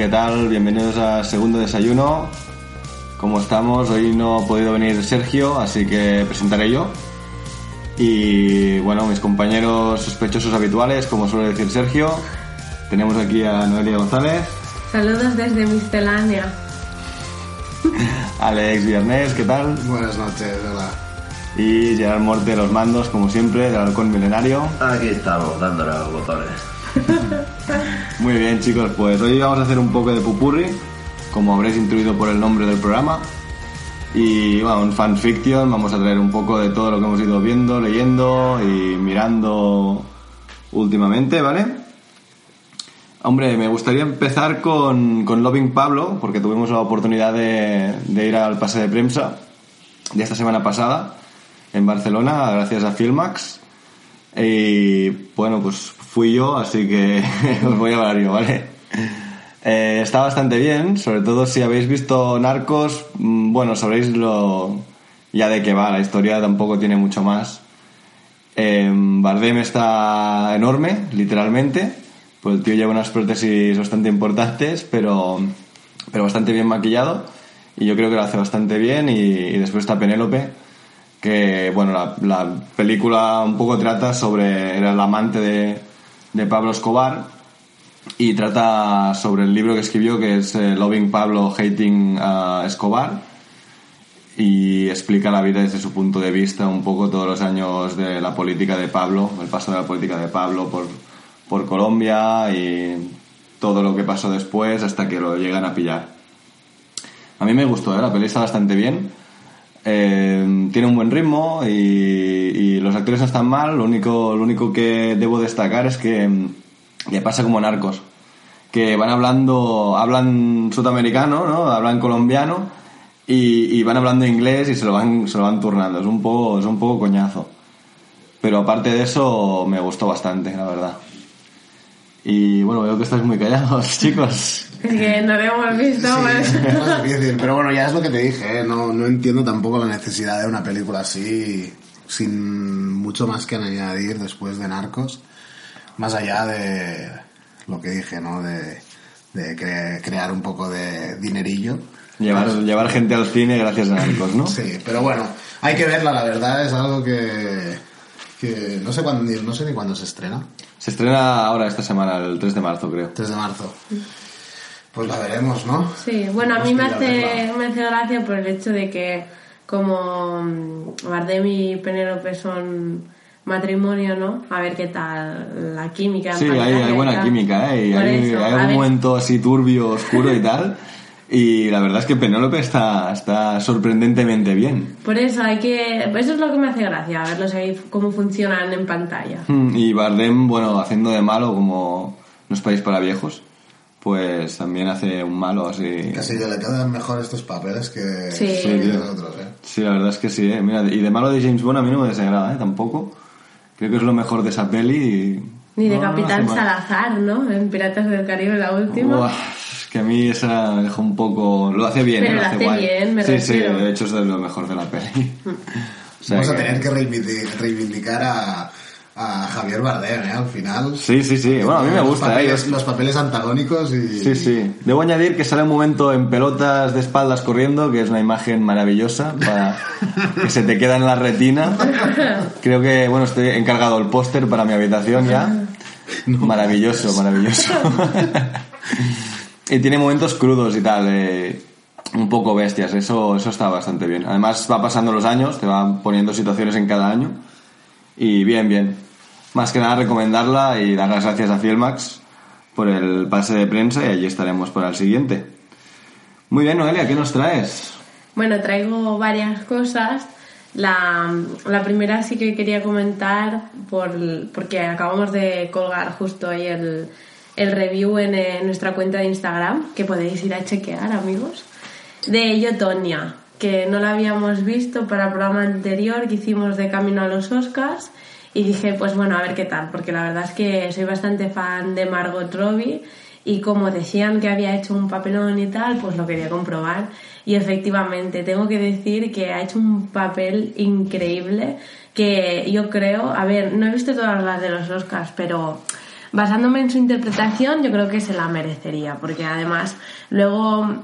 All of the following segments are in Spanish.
¿qué tal? Bienvenidos a Segundo Desayuno. ¿Cómo estamos? Hoy no ha podido venir Sergio, así que presentaré yo. Y bueno, mis compañeros sospechosos habituales, como suele decir Sergio. Tenemos aquí a Noelia González, Saludos desde Miscelánea. Alex Viernes, ¿qué tal? Buenas noches, hola. Y Gerard Morte, los mandos, como siempre, del Halcón Milenario. Aquí estamos, dándole a los botones. Muy bien, chicos, pues hoy vamos a hacer un poco de pupurri, como habréis intuido por el nombre del programa. Y bueno, un fanfiction, vamos a traer un poco de todo lo que hemos ido viendo, leyendo y mirando últimamente, ¿vale? Hombre, me gustaría empezar con, con Loving Pablo, porque tuvimos la oportunidad de, de ir al pase de prensa de esta semana pasada en Barcelona, gracias a Filmax. Y bueno, pues fui yo, así que os voy a hablar yo, ¿vale? Eh, está bastante bien, sobre todo si habéis visto Narcos, mm, bueno, sabréis lo ya de qué va, la historia tampoco tiene mucho más. Eh, Bardem está enorme, literalmente, pues el tío lleva unas prótesis bastante importantes, pero, pero bastante bien maquillado, y yo creo que lo hace bastante bien, y, y después está Penélope, que bueno, la, la película un poco trata sobre, era el amante de, de Pablo Escobar y trata sobre el libro que escribió que es eh, Loving Pablo, Hating uh, Escobar y explica la vida desde su punto de vista un poco todos los años de la política de Pablo, el paso de la política de Pablo por, por Colombia y todo lo que pasó después hasta que lo llegan a pillar. A mí me gustó, ¿eh? la peli está bastante bien. Eh, tiene un buen ritmo y, los actores no están mal. Lo único, lo único que debo destacar es que le pasa como narcos, que van hablando, hablan sudamericano, ¿no? hablan colombiano y, y, van hablando inglés y se lo van, se lo van turnando. Es un poco, es un poco coñazo. Pero aparte de eso, me gustó bastante, la verdad. Y bueno, veo que estáis muy callados, chicos. Es que no lo hemos visto. Sí, pues. es difícil, pero bueno, ya es lo que te dije, ¿eh? no, no entiendo tampoco la necesidad de una película así, sin mucho más que añadir después de Narcos, más allá de lo que dije, ¿no? De, de cre crear un poco de dinerillo. Llevar, llevar gente al cine gracias a Narcos, ¿no? Sí, pero bueno, hay que verla, la verdad, es algo que, que no, sé cuándo, no sé ni cuándo se estrena. Se estrena ahora esta semana, el 3 de marzo, creo. 3 de marzo. Pues la veremos, ¿no? Sí, bueno, a mí me hace, me hace gracia por el hecho de que como mm, Bardem y Penélope son matrimonio, ¿no? A ver qué tal la química. Sí, hay, hay buena tal. química, ¿eh? Por hay, eso, hay un ver- momento así turbio, oscuro y tal. Y la verdad es que Penélope está, está sorprendentemente bien. Por eso hay que... Eso es lo que me hace gracia, verlos ahí cómo funcionan en pantalla. Mm, Y Bardem, bueno, haciendo de malo como no es país para viejos, pues también hace un malo así. Casi que le quedan mejor estos papeles que, Sí. Sí, los otros, ¿eh? Sí, la verdad es que sí, ¿eh? Mira, y de malo de James Bond a mí no me desagrada, ¿eh? Tampoco. Creo que es lo mejor de esa peli y... Ni de no, no Capitán hace mal. Salazar, ¿no? En Piratas del Caribe, la última. Buah, es que a mí esa me dejó un poco... Lo hace bien, Pero ¿eh? lo hace guay. bien, me Sí, refiero. sí, de hecho es de lo mejor de la peli. O sea Vamos a que- tener que reivindicar, reivindicar a, a Javier Bardem, ¿eh? Al final. Sí, sí, sí. Bueno, a mí me Los gusta, ¿eh? papeles, Yo- Los papeles antagónicos y... Sí, sí. Debo añadir que sale un momento en pelotas de espaldas corriendo, que es una imagen maravillosa, para que se te queda en la retina. Creo que, bueno, estoy encargado el póster para mi habitación ya. Maravilloso, maravilloso. y tiene momentos crudos y tal, eh, un poco bestias, eso, eso está bastante bien. Además va pasando los años, te van poniendo situaciones en cada año. Y bien, bien. Más que nada recomendarla y dar las gracias a Filmax por el pase de prensa y allí estaremos para el siguiente. Muy bien, Noelia, ¿qué nos traes? Bueno, traigo varias cosas. La, la primera sí que quería comentar por, porque acabamos de colgar justo ahí el, el review en, eh, nuestra cuenta de Instagram, que podéis ir a chequear, amigos, de Yotonia, que no la habíamos visto para el programa anterior que hicimos de Camino a los Oscars. Y dije, pues bueno, a ver qué tal, porque la verdad es que soy bastante fan de Margot Robbie y como decían que había hecho un papelón y tal, pues lo quería comprobar. Y efectivamente, tengo que decir que ha hecho un papel increíble que yo creo, a ver, no he visto todas las de los Oscars, pero basándome en su interpretación, yo creo que se la merecería, porque además luego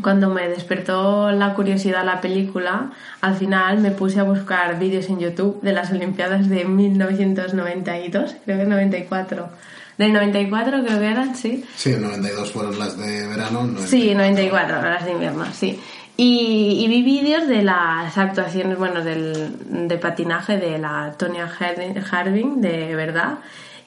cuando me despertó la curiosidad la película, al final me puse a buscar vídeos en YouTube de las Olimpiadas de 1992, creo que 94. Del 94 creo que eran, sí. Sí, 92 fueron las de verano. Sí, 94, las de invierno, sí. Y, vi vídeos de las actuaciones, bueno, del, de patinaje de la Tonya Harding, de verdad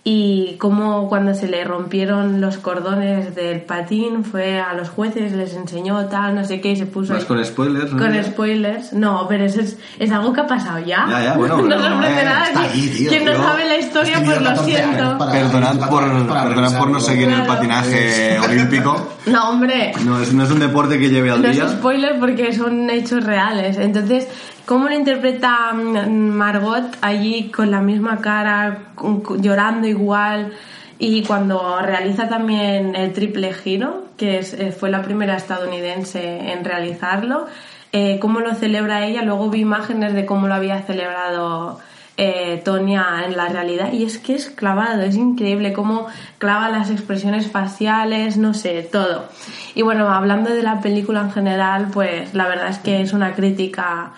y cómo cuando se le rompieron los cordones del patín fue a los jueces, les enseñó tal, no sé qué, y se puso... ¿Más con spoilers? ¿no? Con spoilers. No, pero eso es, es, algo que ha pasado ya. Ya, ya, bueno, no sorprende eh, nada. Quien no sabe la historia, pues lo siento. perdonad por, perdonad por no seguir el patinaje olímpico. No, hombre. No es, no es un deporte que lleve al día. No es spoiler porque son hechos reales. Entonces, ¿Cómo lo interpreta mm, Margot allí con la misma cara, llorando igual? Y cuando realiza también el triple giro, que eh, fue la primera estadounidense en realizarlo, eh, cómo lo celebra ella. Luego vi imágenes de cómo lo había celebrado eh, Tonia en la realidad y es que es clavado, es increíble cómo clava las expresiones faciales, no sé, todo. Y bueno, hablando de la película en general, pues la verdad es que es una crítica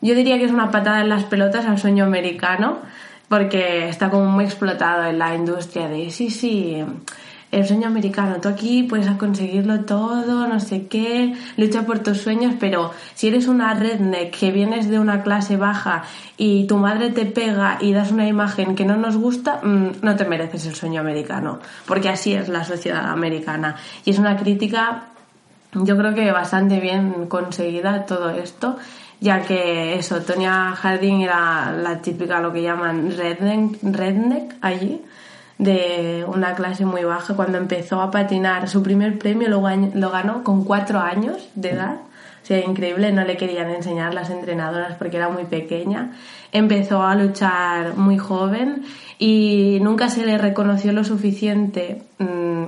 yo diría que es una patada en las pelotas al sueño americano, porque está como muy explotado en la industria de sí, sí, el sueño americano, tú aquí puedes conseguirlo todo, no sé qué, lucha por tus sueños, pero si eres una redneck que vienes de una clase baja y tu madre te pega y das una imagen que no nos gusta, mm, no te mereces el sueño americano, porque así es la sociedad americana. Y es una crítica, yo creo que bastante bien conseguida todo esto ya que eso, Tonya Harding era la típica, lo que llaman redneck, redneck allí, de una clase muy baja. Cuando empezó a patinar, su primer premio lo, lo ganó con cuatro años de edad. Sea, increíble, no le querían enseñar las entrenadoras porque era muy pequeña. Empezó a luchar muy joven y nunca se le reconoció lo suficiente mm,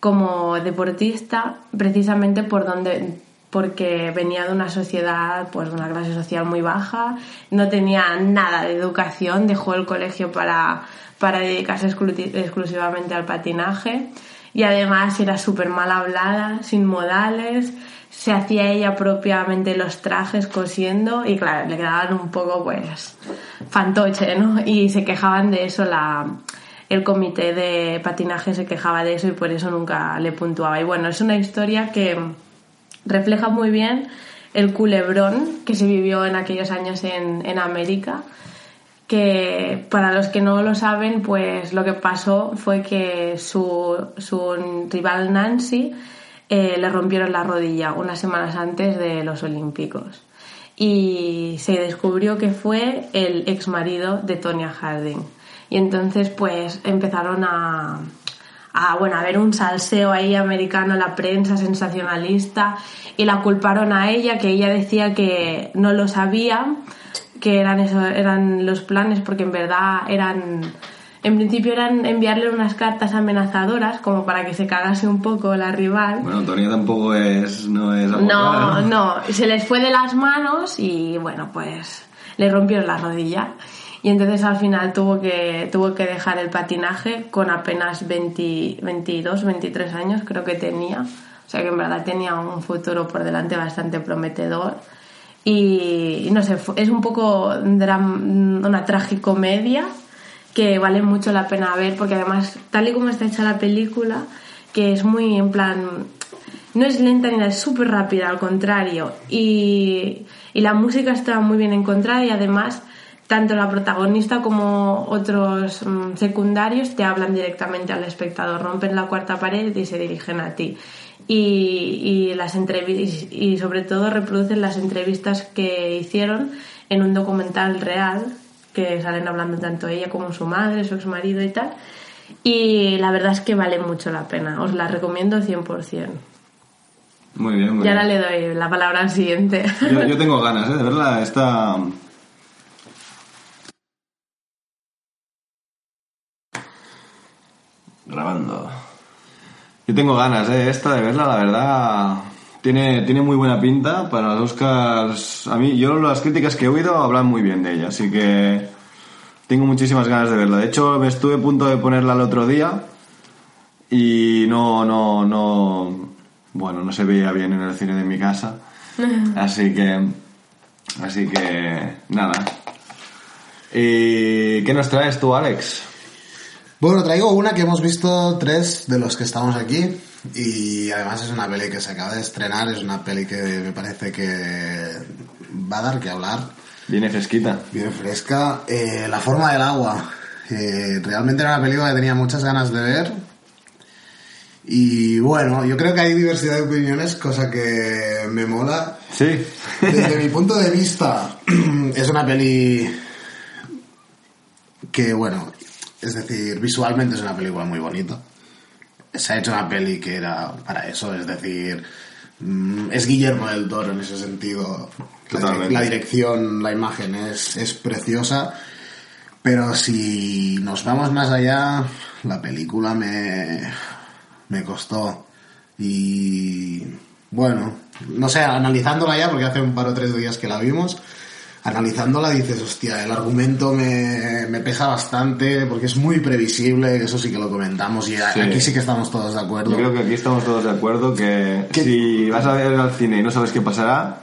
como deportista precisamente por donde porque venía de una sociedad, pues de una clase social muy baja, no tenía nada de educación, dejó el colegio para, para dedicarse exclusivamente al patinaje y además era súper mal hablada, sin modales, se hacía ella propiamente los trajes cosiendo y claro, le quedaban un poco pues fantoche, ¿no? Y se quejaban de eso la, el comité de patinaje se quejaba de eso y por eso nunca le puntuaba. Y bueno, es una historia que refleja muy bien el culebrón que se vivió en aquellos años en, en América que para los que no lo saben, pues lo que pasó fue que su, su rival Nancy eh, le rompieron la rodilla unas semanas antes de los Olímpicos. Y se descubrió que fue el ex marido de Tonya Harding. Y entonces pues empezaron a, a, bueno, a ver un salseo ahí americano, la prensa sensacionalista, y la culparon a ella, que ella decía que no lo sabía, que eran, eso, eran los planes, porque en verdad eran, en principio eran enviarle unas cartas amenazadoras, como para que se cagase un poco la rival. Bueno, Antonia tampoco es, no es no, no, se les fue de las manos y bueno, pues le rompieron la rodilla y entonces al final tuvo que, tuvo que dejar el patinaje con apenas 20, 22, 23 años creo que tenía. O sea que en verdad tenía un futuro por delante bastante prometedor. Y, no sé, es un poco una tragicomedia que vale mucho la pena ver porque además tal y como está hecha la película, que es muy en plan no es lenta ni es súper rápida, al contrario. Y, y, la música está muy bien encontrada y además tanto la protagonista como otros mm, secundarios te hablan directamente al espectador, rompen la cuarta pared y se dirigen a ti. Y, las y sobre todo reproducen las entrevistas que hicieron en un documental real que salen hablando tanto ella como su madre, su ex marido y tal. Y la verdad es que vale mucho la pena, os la recomiendo 100%. Muy bien, muy y ahora le doy la palabra al siguiente. Yo, tengo ganas ¿eh? de verla. Esta, Grabando. Yo tengo ganas, ¿eh? Esta de verla, la verdad. Tiene, tiene muy buena pinta para los Oscars. A mí, yo las críticas que he oído hablan muy bien de ella, así que tengo muchísimas ganas de verla. De hecho, me estuve a punto de ponerla el otro día y no, no, no, bueno, no se veía bien en el cine de mi casa. Así que, así que, nada. ¿Y qué nos traes tú, Alex? Bueno, traigo una que hemos visto tres de los que estamos aquí y además es una peli que se acaba de estrenar, es una peli que me parece que va a dar que hablar. Viene fresquita. Viene fresca. Eh, la forma del agua. Eh, realmente era una película que tenía muchas ganas de ver. Y bueno, yo creo que hay diversidad de opiniones, cosa que me mola. Sí. Desde mi punto de vista, es una peli que, bueno, es decir, visualmente es una película muy bonita. Se ha hecho una peli que era para eso, es decir, mm, es Guillermo del Toro en ese sentido. La, dirección, la imagen es, es preciosa. Pero si nos vamos más allá, la película me, me costó. Y bueno, no sé, analizándola ya, porque hace un par o tres días que la vimos, analizándola dices, hostia, el argumento me, me pesa bastante, porque es muy previsible, eso sí que lo comentamos, y a- Sí. aquí sí que estamos todos de acuerdo. Yo creo que aquí estamos todos de acuerdo que ¿Qué? si vas a ver al cine y no sabes qué pasará,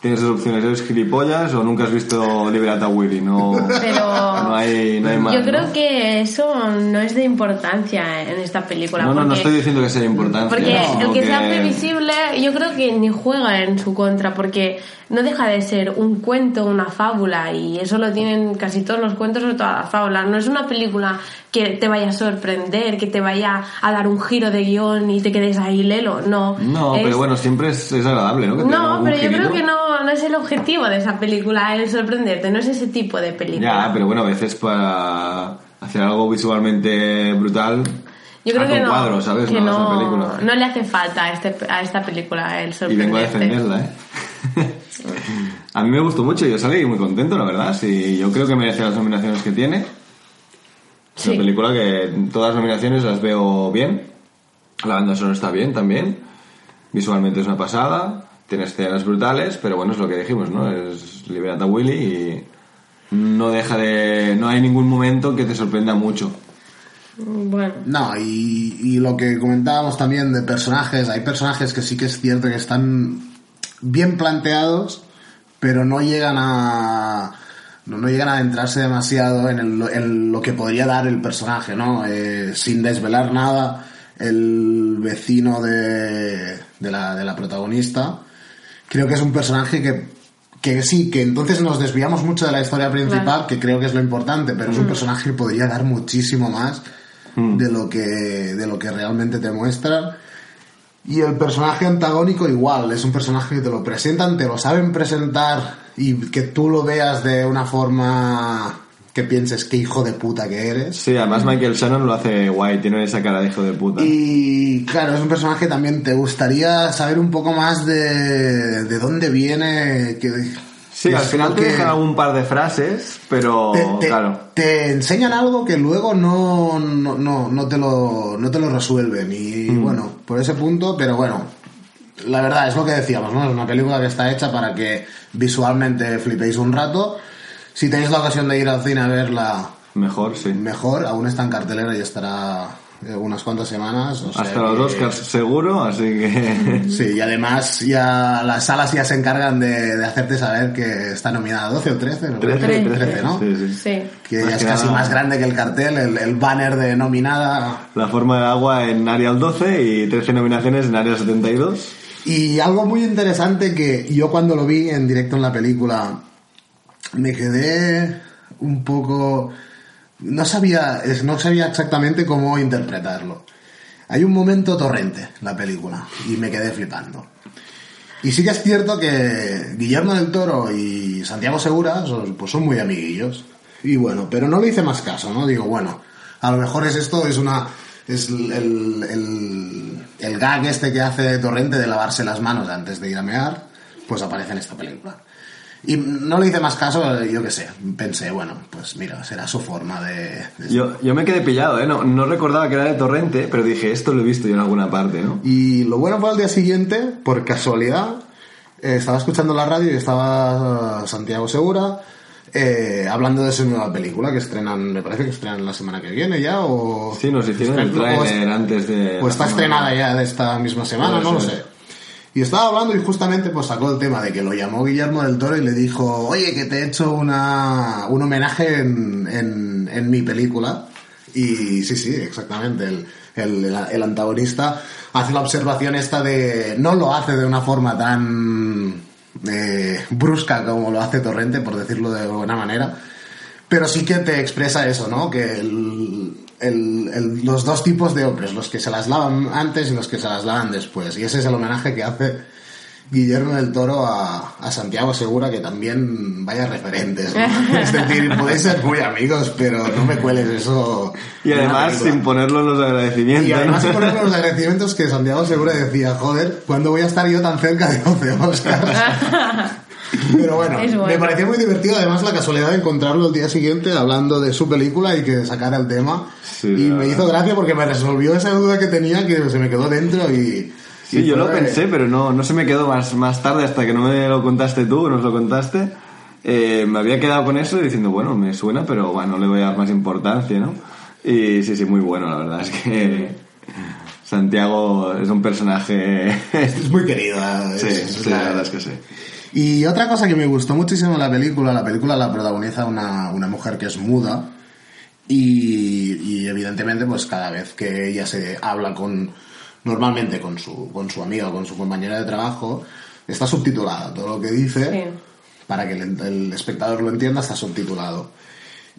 tienes dos opciones, eres gilipollas o nunca has visto Liberata Willy, no, Pero no, hay, no hay más. yo creo ¿no? que eso no es de importancia en esta película. No, no, no porque- estoy diciendo que sea importante. Porque sino el que sea previsible, yo creo que ni juega en su contra, porque no deja de ser un cuento, una fábula, y eso lo tienen casi todos los cuentos o todas las fábulas. No es una película que te vaya a sorprender, que te vaya a dar un giro de guion y te quedes ahí lelo. No. No, Es- pero bueno, siempre es, es agradable, ¿no? Que No, pero yo creo que no, no es el objetivo de esa película, el sorprenderte, no es ese tipo de película. Ya, pero bueno, a veces para hacer algo visualmente brutal. Yo creo que no, cuadro, ¿sabes? que No, le hace falta a, este, a esta película el Y sorprenderte. vengo a defenderla, ¿eh? a mí me gustó mucho, yo salí muy contento, la verdad. Sí, yo creo que merece las nominaciones que tiene. Es Sí. una película que todas las nominaciones las veo bien. La banda sonora está bien también. Visualmente es una pasada. Tiene escenas brutales, pero bueno, es lo que dijimos, ¿no? Es Liberata Willy y no deja de... No hay ningún momento que te sorprenda mucho. Bueno, No, y, y lo que comentábamos también de personajes, hay personajes que sí que es cierto que están bien planteados, pero no llegan a no, no llegan a adentrarse demasiado en, el- en lo que podría dar el personaje, ¿no? Eh, sin desvelar nada, el vecino de, de, la, de la protagonista, creo que es un personaje que, que sí, que entonces nos desviamos mucho de la historia principal, Claro. que creo que es lo importante, pero es un personaje que podría dar muchísimo más de lo que de lo que realmente te muestran. Y el personaje antagónico igual, es un personaje que te lo presentan, te lo saben presentar y que tú lo veas de una forma que pienses qué hijo de puta que eres. Sí, además Michael Shannon lo hace guay, tiene esa cara de hijo de puta. Y claro, es un personaje que también te gustaría saber un poco más de, de dónde viene. Que, Sí, al final te dejan algún par de frases, pero te, te- claro. te enseñan algo que luego no, no, no, no te, lo, no te lo resuelven. Y Mm. bueno, por ese punto, pero bueno, la verdad es lo que decíamos, ¿no? Es una película que está hecha para que visualmente flipéis un rato. Si tenéis la ocasión de ir al cine a verla, Mejor, sí. mejor, aún está en cartelera y estará eh, unas cuantas semanas. o sea Hasta los que- Oscars seguro, así que... Sí, y además ya las salas ya se encargan de, de hacerte saber que está nominada 12 o 13, ¿no? 13, 13, ¿no? Sí, sí. sí. Que Más ya es casi nada- más grande que el cartel, el, el banner de nominada. La forma del agua en Arial 12 y 13 nominaciones en Arial 72. Y algo muy interesante que yo cuando lo vi en directo en la película me quedé un poco... No sabía, no sabía exactamente cómo interpretarlo. Hay un momento torrente en la película y me quedé flipando. Y sí que es cierto que Guillermo del Toro y Santiago Segura pues son muy amiguillos. Y bueno, pero no le hice más caso, ¿no? Digo, bueno, a lo mejor es esto, es una... Es el, el- gag este que hace Torrente de lavarse las manos antes de ir a mear, pues aparece en esta película. Y no le hice más caso, yo qué sé, pensé, bueno, pues mira, será su forma de... de- Yo, yo me quedé pillado, ¿eh? No, no recordaba que era de Torrente, pero dije, esto lo he visto yo en alguna parte, ¿no? Y lo bueno fue al día siguiente, por casualidad, eh, estaba escuchando la radio y estaba eh, Santiago Segura, eh, hablando de su nueva película que estrenan, me parece que estrenan la semana que viene ya, o... Sí, nos hicieron el trailer antes de... O está estrenada ya de esta misma semana, no lo sé. Y estaba hablando y justamente pues sacó el tema de que lo llamó Guillermo del Toro y le dijo, oye, que te he hecho una, un homenaje en, en, en mi película. Y sí, sí, exactamente. El, el, el antagonista hace la observación esta de... No lo hace de una forma tan eh, brusca como lo hace Torrente, por decirlo de buena manera. Pero sí que te expresa eso, ¿no? Que el- los dos tipos de hombres, los que se las lavan antes y los que se las lavan después. Y ese es el homenaje que hace Guillermo del Toro a, a Santiago Segura, que también vaya referentes. ¿no? es decir, podéis ser muy amigos, pero no me cueles eso. Y en además sin ponerlo en los agradecimientos. Y además, ¿no? por ejemplo, los agradecimientos que Santiago Segura decía, joder, ¿cuándo voy a estar yo tan cerca de 12 Oscars? Pero bueno, bueno. me pareció muy divertido además la casualidad de encontrarlo el día siguiente hablando de su película y que sacara el tema. Sí, y me hizo gracia porque me resolvió esa duda que tenía que se me quedó dentro y... Sí, yo lo pensé, pero no, no se me quedó más, más tarde hasta que no me lo contaste tú, nos lo contaste. Eh, me había quedado con eso diciendo, bueno, me suena, pero bueno, no le voy a dar más importancia, ¿no? Y sí, sí, muy bueno, la verdad. Es que Santiago es un personaje... Es muy querida. sí, es- sí, la verdad es que sí. Y otra cosa que me gustó muchísimo de la película, la película la protagoniza una, una mujer que es muda y, y evidentemente pues cada vez que ella se habla con normalmente con su, con su amiga o con su compañera de trabajo está subtitulada, todo lo que dice Sí. para que el, el espectador lo entienda está subtitulado.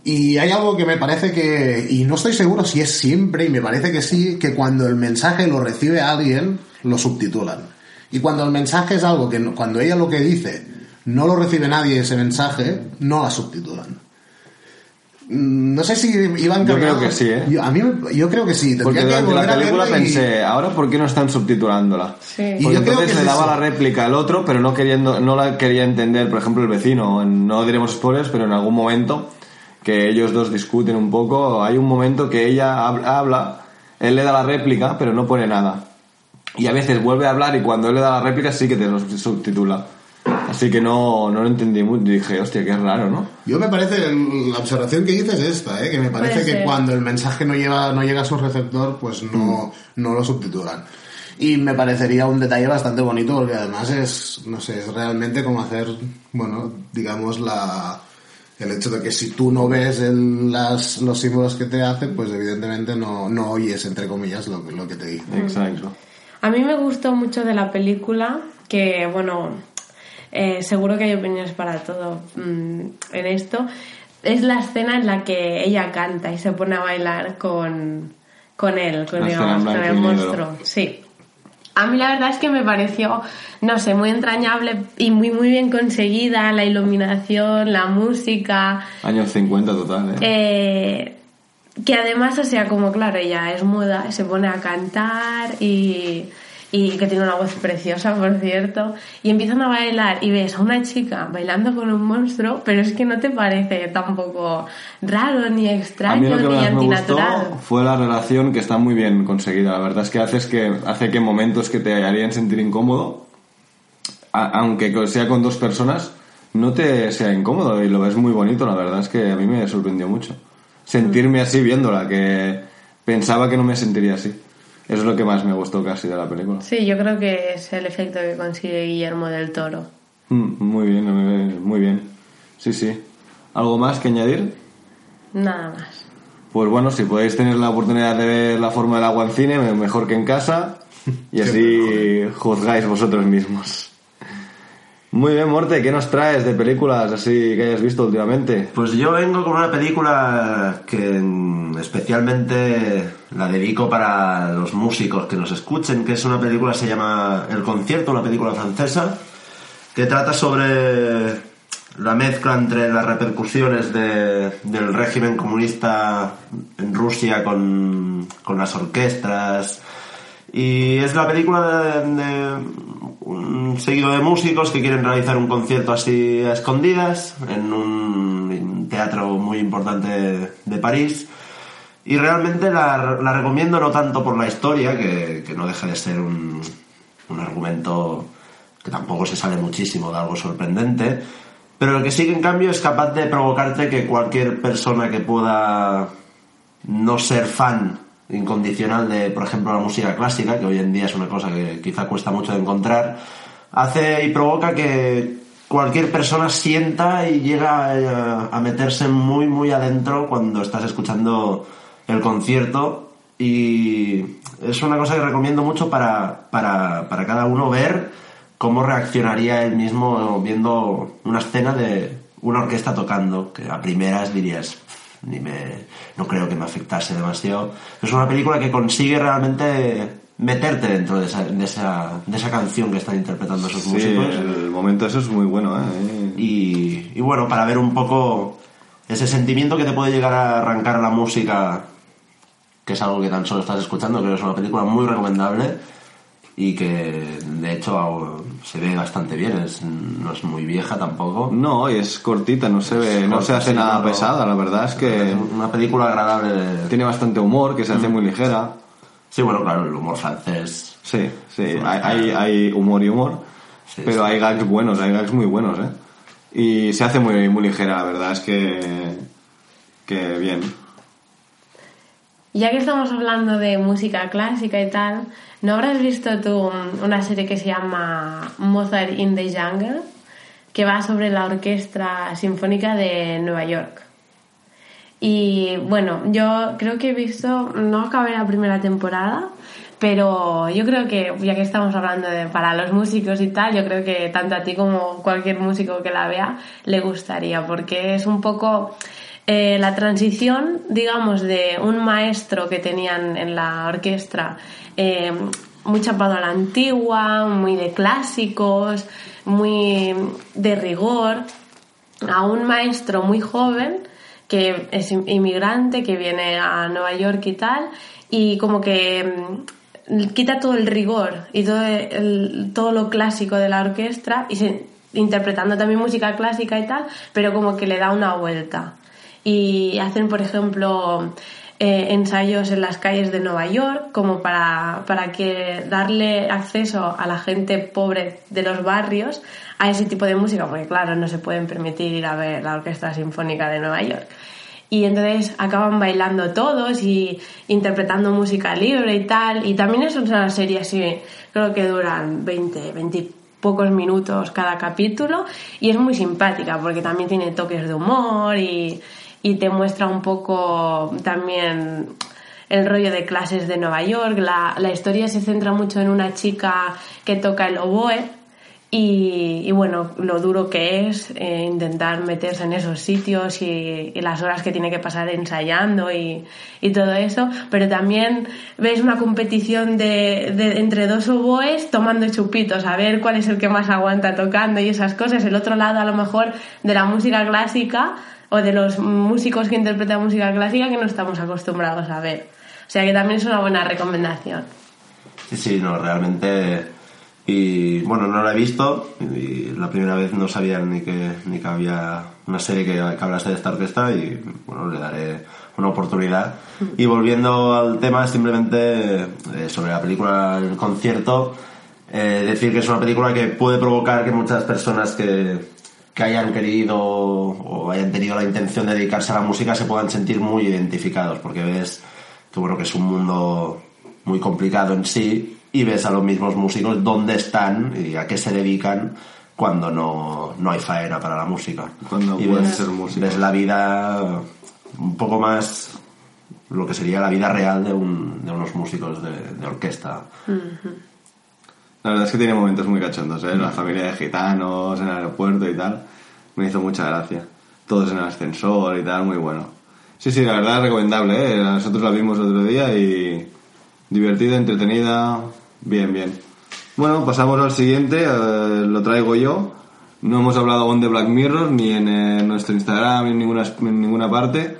Y hay algo que me parece que, y no estoy seguro si es siempre, y me parece que sí, que cuando el mensaje lo recibe alguien, lo subtitulan. Y cuando el mensaje es algo que, cuando ella lo que dice, no lo recibe nadie ese mensaje, no la subtitulan. Mm, No sé si iban Yo creo que sí, ¿eh? Yo, a mí, yo creo que sí. Porque Tendría que durante la película y- pensé, ahora por qué no están subtitulándola. Sí. Y Porque yo creo entonces que le daba eso. la réplica al otro, pero no queriendo, no la quería entender, por ejemplo, el vecino. No diremos spoilers, pero en algún momento que ellos dos discuten un poco, hay un momento que ella hab- habla, él le da la réplica, pero no pone nada. Y a veces vuelve a hablar y cuando él le da la réplica sí que te lo subtitula. Así que no, no lo entendí muy. Dije, hostia, qué raro, ¿no? Yo me parece, la observación que hice es esta, ¿eh? que me parece Puede que ser. cuando el mensaje no, lleva, no llega a su receptor, pues no, no lo subtitulan. Y me parecería un detalle bastante bonito porque además es, no sé, es realmente como hacer, bueno, digamos, la, el hecho de que si tú no ves el- las, los símbolos que te hace, pues evidentemente no, no oyes, entre comillas, lo, lo que te dice. Exacto. A mí me gustó mucho de la película, que bueno, eh, seguro que hay opiniones para todo mm, en esto. Es la escena en la que ella canta y se pone a bailar con, con él, con, digamos, el monstruo. Sí. A mí la verdad es que me pareció, no sé, muy entrañable y muy muy bien conseguida, la iluminación, la música. Años 50 total, ¿eh? Eh, que además, o sea, como claro, ella es muda, se pone a cantar y, y que tiene una voz preciosa, por cierto, y empiezan a bailar y ves a una chica bailando con un monstruo, pero es que no te parece tampoco raro, ni A mí extraño, lo que ni más me gustó antinatural. fue la relación que está muy bien conseguida. La verdad es que haces que hace que momentos que te harían sentir incómodo, a- aunque sea con dos personas, no te sea incómodo y lo ves muy bonito. La verdad es que a mí me sorprendió mucho sentirme así viéndola, que pensaba que no me sentiría así. Es lo que más me gustó casi de la película. Sí, yo creo que es el efecto que consigue Guillermo del Toro. Mm, Muy bien, muy bien. Sí, sí. ¿Algo más que añadir? Nada más. Pues bueno, si podéis tener la oportunidad de ver la forma del agua en cine, me- mejor que en casa, y así juzgáis vosotros mismos. Muy bien, Morte, ¿qué nos traes de películas así que hayas visto últimamente? Pues yo vengo con una película que especialmente la dedico para los músicos que nos escuchen, que es una película, se llama El Concierto, una película francesa, que trata sobre la mezcla entre las repercusiones de- del régimen comunista en Rusia con, con las orquestas. Y es la película de, un seguido de músicos que quieren realizar un concierto así a escondidas en un teatro muy importante de, de París. Y realmente la, la recomiendo no tanto por la historia, que, que no deja de ser un, un argumento que tampoco se sale muchísimo de algo sorprendente, Pero lo que sí que en cambio es capaz de provocarte que cualquier persona que pueda no ser fan incondicional de, por ejemplo, la música clásica, que hoy en día es una cosa que quizá cuesta mucho de encontrar, hace y provoca que cualquier persona sienta y llega a, a meterse muy, muy adentro cuando estás escuchando el concierto. Y es una cosa que recomiendo mucho para, para, para cada uno ver cómo reaccionaría él mismo viendo una escena de una orquesta tocando, que a primeras dirías, ni me, no creo que me afectase demasiado. Es una película que consigue realmente meterte dentro de esa, de esa, de esa canción que están interpretando esos Sí, músicos. el momento eso es muy bueno, ¿eh? Y, y bueno, para ver un poco ese sentimiento que te puede llegar a arrancar la música, que es algo que tan solo estás escuchando, creo que es una película muy recomendable y que de hecho se ve bastante bien, es- no es muy vieja tampoco. No, y es cortita, no se ve, no se hace nada pesada, la verdad es que una película agradable. tiene bastante humor, que se hace muy ligera. Sí, bueno, claro, el humor francés. Sí, sí, hay, hay, hay humor y humor, Sí, pero sí. hay gags buenos, hay gags muy buenos, ¿eh? Y se hace muy, muy ligera, la verdad es que, que bien. Ya que estamos hablando de música clásica y tal, ¿no habrás visto tú una serie que se llama Mozart in the Jungle? Que va sobre la Orquesta Sinfónica de Nueva York. Y bueno, yo creo que he visto, no acabé la primera temporada, pero yo creo que, ya que estamos hablando de para los músicos y tal, yo creo que tanto a ti como cualquier músico que la vea le gustaría, porque es un poco eh, la transición, digamos, de un maestro que tenían en la orquesta, eh, muy chapado a la antigua, muy de clásicos, muy de rigor, a un maestro muy joven que es in- inmigrante, que viene a Nueva York y tal, y como que mm, quita todo el rigor y todo, el- todo lo clásico de la orquesta, y se- interpretando también música clásica y tal, pero como que le da una vuelta. Y hacen, por ejemplo, eh, ensayos en las calles de Nueva York, como para, para que darle acceso a la gente pobre de los barrios a ese tipo de música, porque claro, no se pueden permitir ir a ver la Orquesta Sinfónica de Nueva York. Y entonces acaban bailando todos y interpretando música libre y tal. Y también es una serie así, creo que duran 20, 20 y pocos minutos cada capítulo. Y es muy simpática porque también tiene toques de humor y, y te muestra un poco también el rollo de clases de Nueva York. La, la historia se centra mucho en una chica que toca el oboe y, y bueno, lo duro que es eh, intentar meterse en esos sitios y, y las horas que tiene que pasar ensayando y, y todo eso, pero también ves una competición de, de- entre dos oboes tomando chupitos, a ver cuál es el que más aguanta tocando y esas cosas. El otro lado a lo mejor de la música clásica o de los músicos que interpretan música clásica que no estamos acostumbrados a ver. O sea que también es una buena recomendación. Sí, sí, no, realmente. Y bueno, no la he visto. Y la primera vez no sabía ni que, ni que había una serie que, que hablase de esta orquesta. Y bueno, le daré una oportunidad. Y volviendo al tema, simplemente eh, sobre la película El concierto, eh, decir que es una película que puede provocar que muchas personas que, que hayan querido o hayan tenido la intención de dedicarse a la música se puedan sentir muy identificados, porque ves que bueno que es un mundo muy complicado en sí y ves a los mismos músicos dónde están y a qué se dedican cuando no, no hay faena para la música. Cuando y ves, ser músicos. ves la vida un poco más lo que sería la vida real de, un- de unos músicos de, de orquesta. La verdad es que tiene momentos muy cachondos, ¿eh? La familia de gitanos en el aeropuerto y tal. Me hizo mucha gracia. Todos en el ascensor y tal, muy bueno. Sí, sí, la verdad es recomendable, ¿eh? Nosotros la vimos el otro día y divertida, entretenida, bien, bien. Bueno, pasamos al siguiente, eh, lo traigo yo. No hemos hablado aún de Black Mirror, ni en eh, nuestro Instagram, ni en ninguna, en ninguna parte.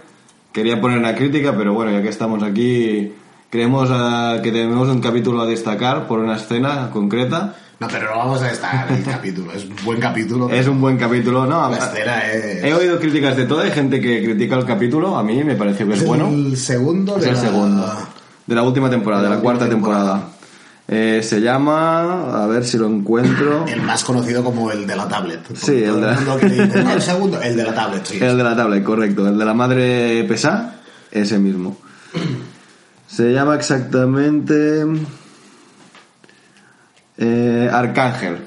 Quería poner una crítica, pero bueno, ya que estamos aquí, creemos eh, que tenemos un capítulo a destacar por una escena concreta. No, pero no vamos a destacar el capítulo. Es un buen capítulo. Es un buen capítulo, ¿no? La escena es... He oído críticas de todo, hay gente que critica el capítulo, a mí me pareció que es, Es bueno. el segundo Es de el la- segundo. De la última temporada, de, de la, la cuarta última temporada. Eh, se llama, a ver si lo encuentro. El más conocido como el de la tablet. Sí, el de la- mundo que dice, "No, el segundo, el de la tablet, sí. El de la tablet, correcto. El de la madre pesá, ese mismo. Se llama exactamente. eh, Arcángel.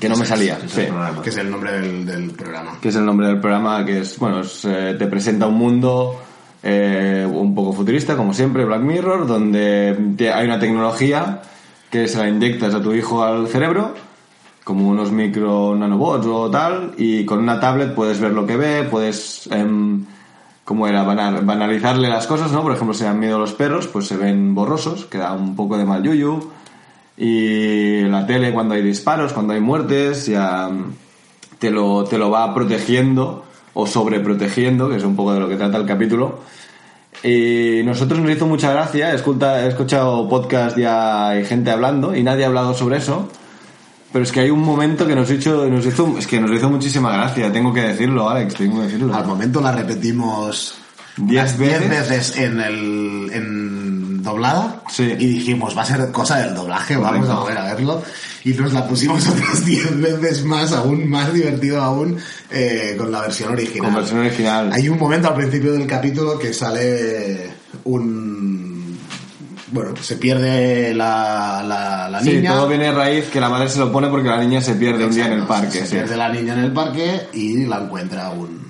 Que no me salía. Es sí. Que es el nombre del, del programa. Que es el nombre del programa, que es. Bueno, es, eh, te presenta un mundo eh, un poco futurista, como siempre, Black Mirror, donde te- hay una tecnología que se la inyectas a tu hijo al cerebro como unos micro nanobots o tal, y con una tablet puedes ver lo que ve, puedes, em, ¿cómo era? Banal- banalizarle las cosas, ¿no? Por ejemplo, si dan miedo los perros, pues se ven borrosos, que da un poco de mal yuyu, y la tele cuando hay disparos, cuando hay muertes, ya mm, te lo, te lo va protegiendo o sobreprotegiendo, que es un poco de lo que trata el capítulo. Y nosotros nos hizo mucha gracia, he escucha- he escuchado podcast ya hay gente hablando y nadie ha hablado sobre eso. Pero es que hay un momento que nos hizo, nos hizo, es que nos hizo muchísima gracia, tengo que decirlo, Alex, tengo que decirlo. Al momento la repetimos Diez unas diez veces. veces en el en doblada Sí. y dijimos va a ser cosa del doblaje, vamos a volver a verlo y nos la pusimos otras 10 veces más, aún más divertido aún eh, con la versión original. Con versión original. Hay un momento al principio del capítulo que sale un bueno, se pierde la, la, la Sí, niña. todo viene a raíz que la madre se lo pone porque la niña se pierde un día en el parque. Se sí. pierde la niña en el parque y la encuentra un,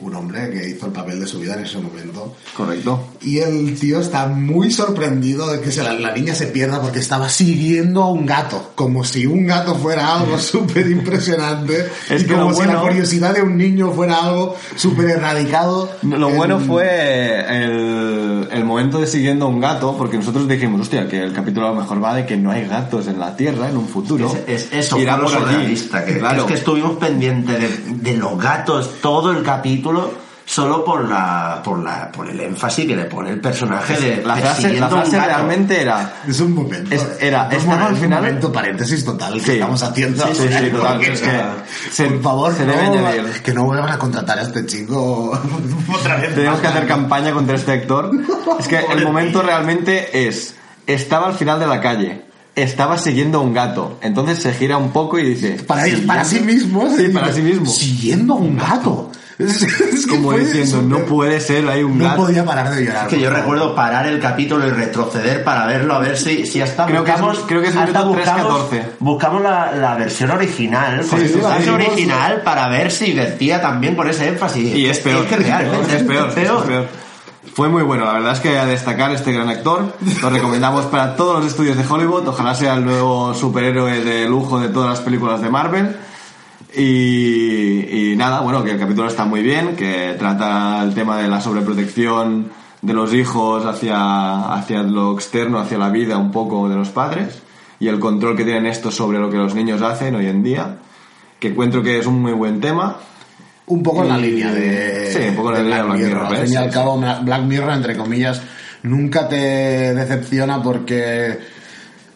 un hombre que hizo el papel de su vida en ese momento. Correcto. Y el tío está muy sorprendido de que se la, la niña se pierda porque estaba siguiendo a un gato, como si un gato fuera algo súper impresionante Es y que como lo si la bueno- curiosidad de un niño fuera algo súper erradicado. Lo en- bueno fue el, el momento de siguiendo a un gato, porque nosotros dijimos, hostia, que el capítulo a lo mejor va de que no hay gatos en la Tierra en un futuro. Es, es eso, por allí. surrealista, que, claro. es que estuvimos pendientes de, de los gatos todo el capítulo solo por la por la por el énfasis que le pone el personaje de la frase, la frase gato. realmente era... Es un momento. Es- era- un estaba al momento, final- Un momento paréntesis total que Sí. estamos haciendo. Sí, sí, sí, total, es que se- por favor, se no, debe añadir. que no vuelvan a contratar a este chico otra vez. Tenemos que hacer campaña contra este actor. Es que el momento tío. realmente es... Estaba al final de la calle. Estaba siguiendo a un gato. Entonces se gira un poco y dice... Para, para sí mismo. Sí, para sí mismo. Siguiendo a un gato. Es, es que Como fue diciendo, súper- no puede ser, hay un No gato. podía parar de llorar. Es que yo recuerdo parar el capítulo y retroceder para verlo, a ver si, si hasta Creo que es- buscamos, creo que es el hasta buscamos, 3.14. buscamos la, la versión original, con sí, el sí, doblaje sí. original para ver si vertía también con ese énfasis. Y es peor. que realmente es peor, es peor. Fue muy bueno, la verdad es que a destacar este gran actor. Lo recomendamos para todos los estudios de Hollywood. Ojalá sea el nuevo superhéroe de lujo de todas las películas de Marvel. Y, y nada, bueno, que el capítulo está muy bien, que trata el tema de la sobreprotección de los hijos hacia, hacia lo externo, hacia la vida un poco de los padres y el control que tienen estos sobre lo que los niños hacen hoy en día, que encuentro que es un muy buen tema. Un poco en la línea de. Sí, un poco en la línea de Black Mirror, Al ¿ves? fin y al cabo, Black Mirror, entre comillas, nunca te decepciona porque.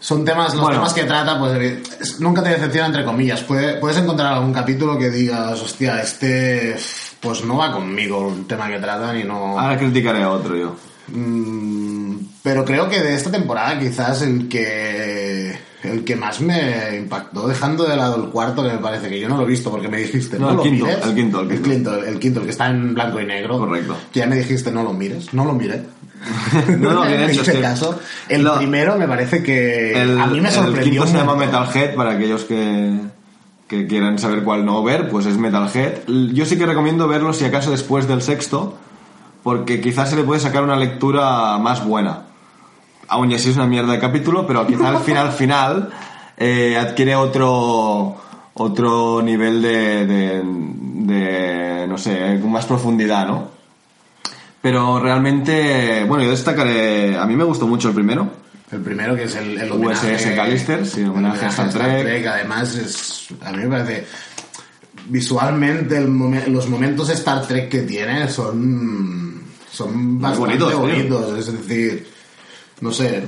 Son temas, los Bueno. temas que trata, pues es- nunca te decepciona entre comillas. Puede- puedes encontrar algún capítulo que digas, hostia, este pues no va conmigo el tema que tratan y no. Ahora criticaré a otro yo. Mm, pero creo que de esta temporada quizás el que el que más me impactó, dejando de lado el cuarto, que me parece que yo no lo he visto porque me dijiste, No, no, el lo quinto, mires. el quinto, el quinto. el quinto, el quinto, el que está en blanco y negro. Correcto. Que ya me dijiste, no lo mires, no lo miré. No, no, bien Me hecho, hice sí. caso. El No. primero me parece que El, a mí me el sorprendió. quinto un se llama. Metalhead para aquellos que, que quieran saber cuál no ver, pues es Metalhead. Yo sí que recomiendo verlo si acaso después del sexto, porque quizás se le puede sacar una lectura más buena. Aún y así es una mierda de capítulo, pero quizás al final final eh, adquiere otro otro nivel de, de, de, no sé, con más profundidad, ¿no? Pero realmente, bueno, yo destacaré, a mí me gustó mucho el primero, El primero que es el, el USS homenaje, Callister, sí, el homenaje a Star Trek. Además, es, a mí me parece visualmente el momen- los momentos Star Trek que tiene son son bastante bonitos. Es decir, no sé,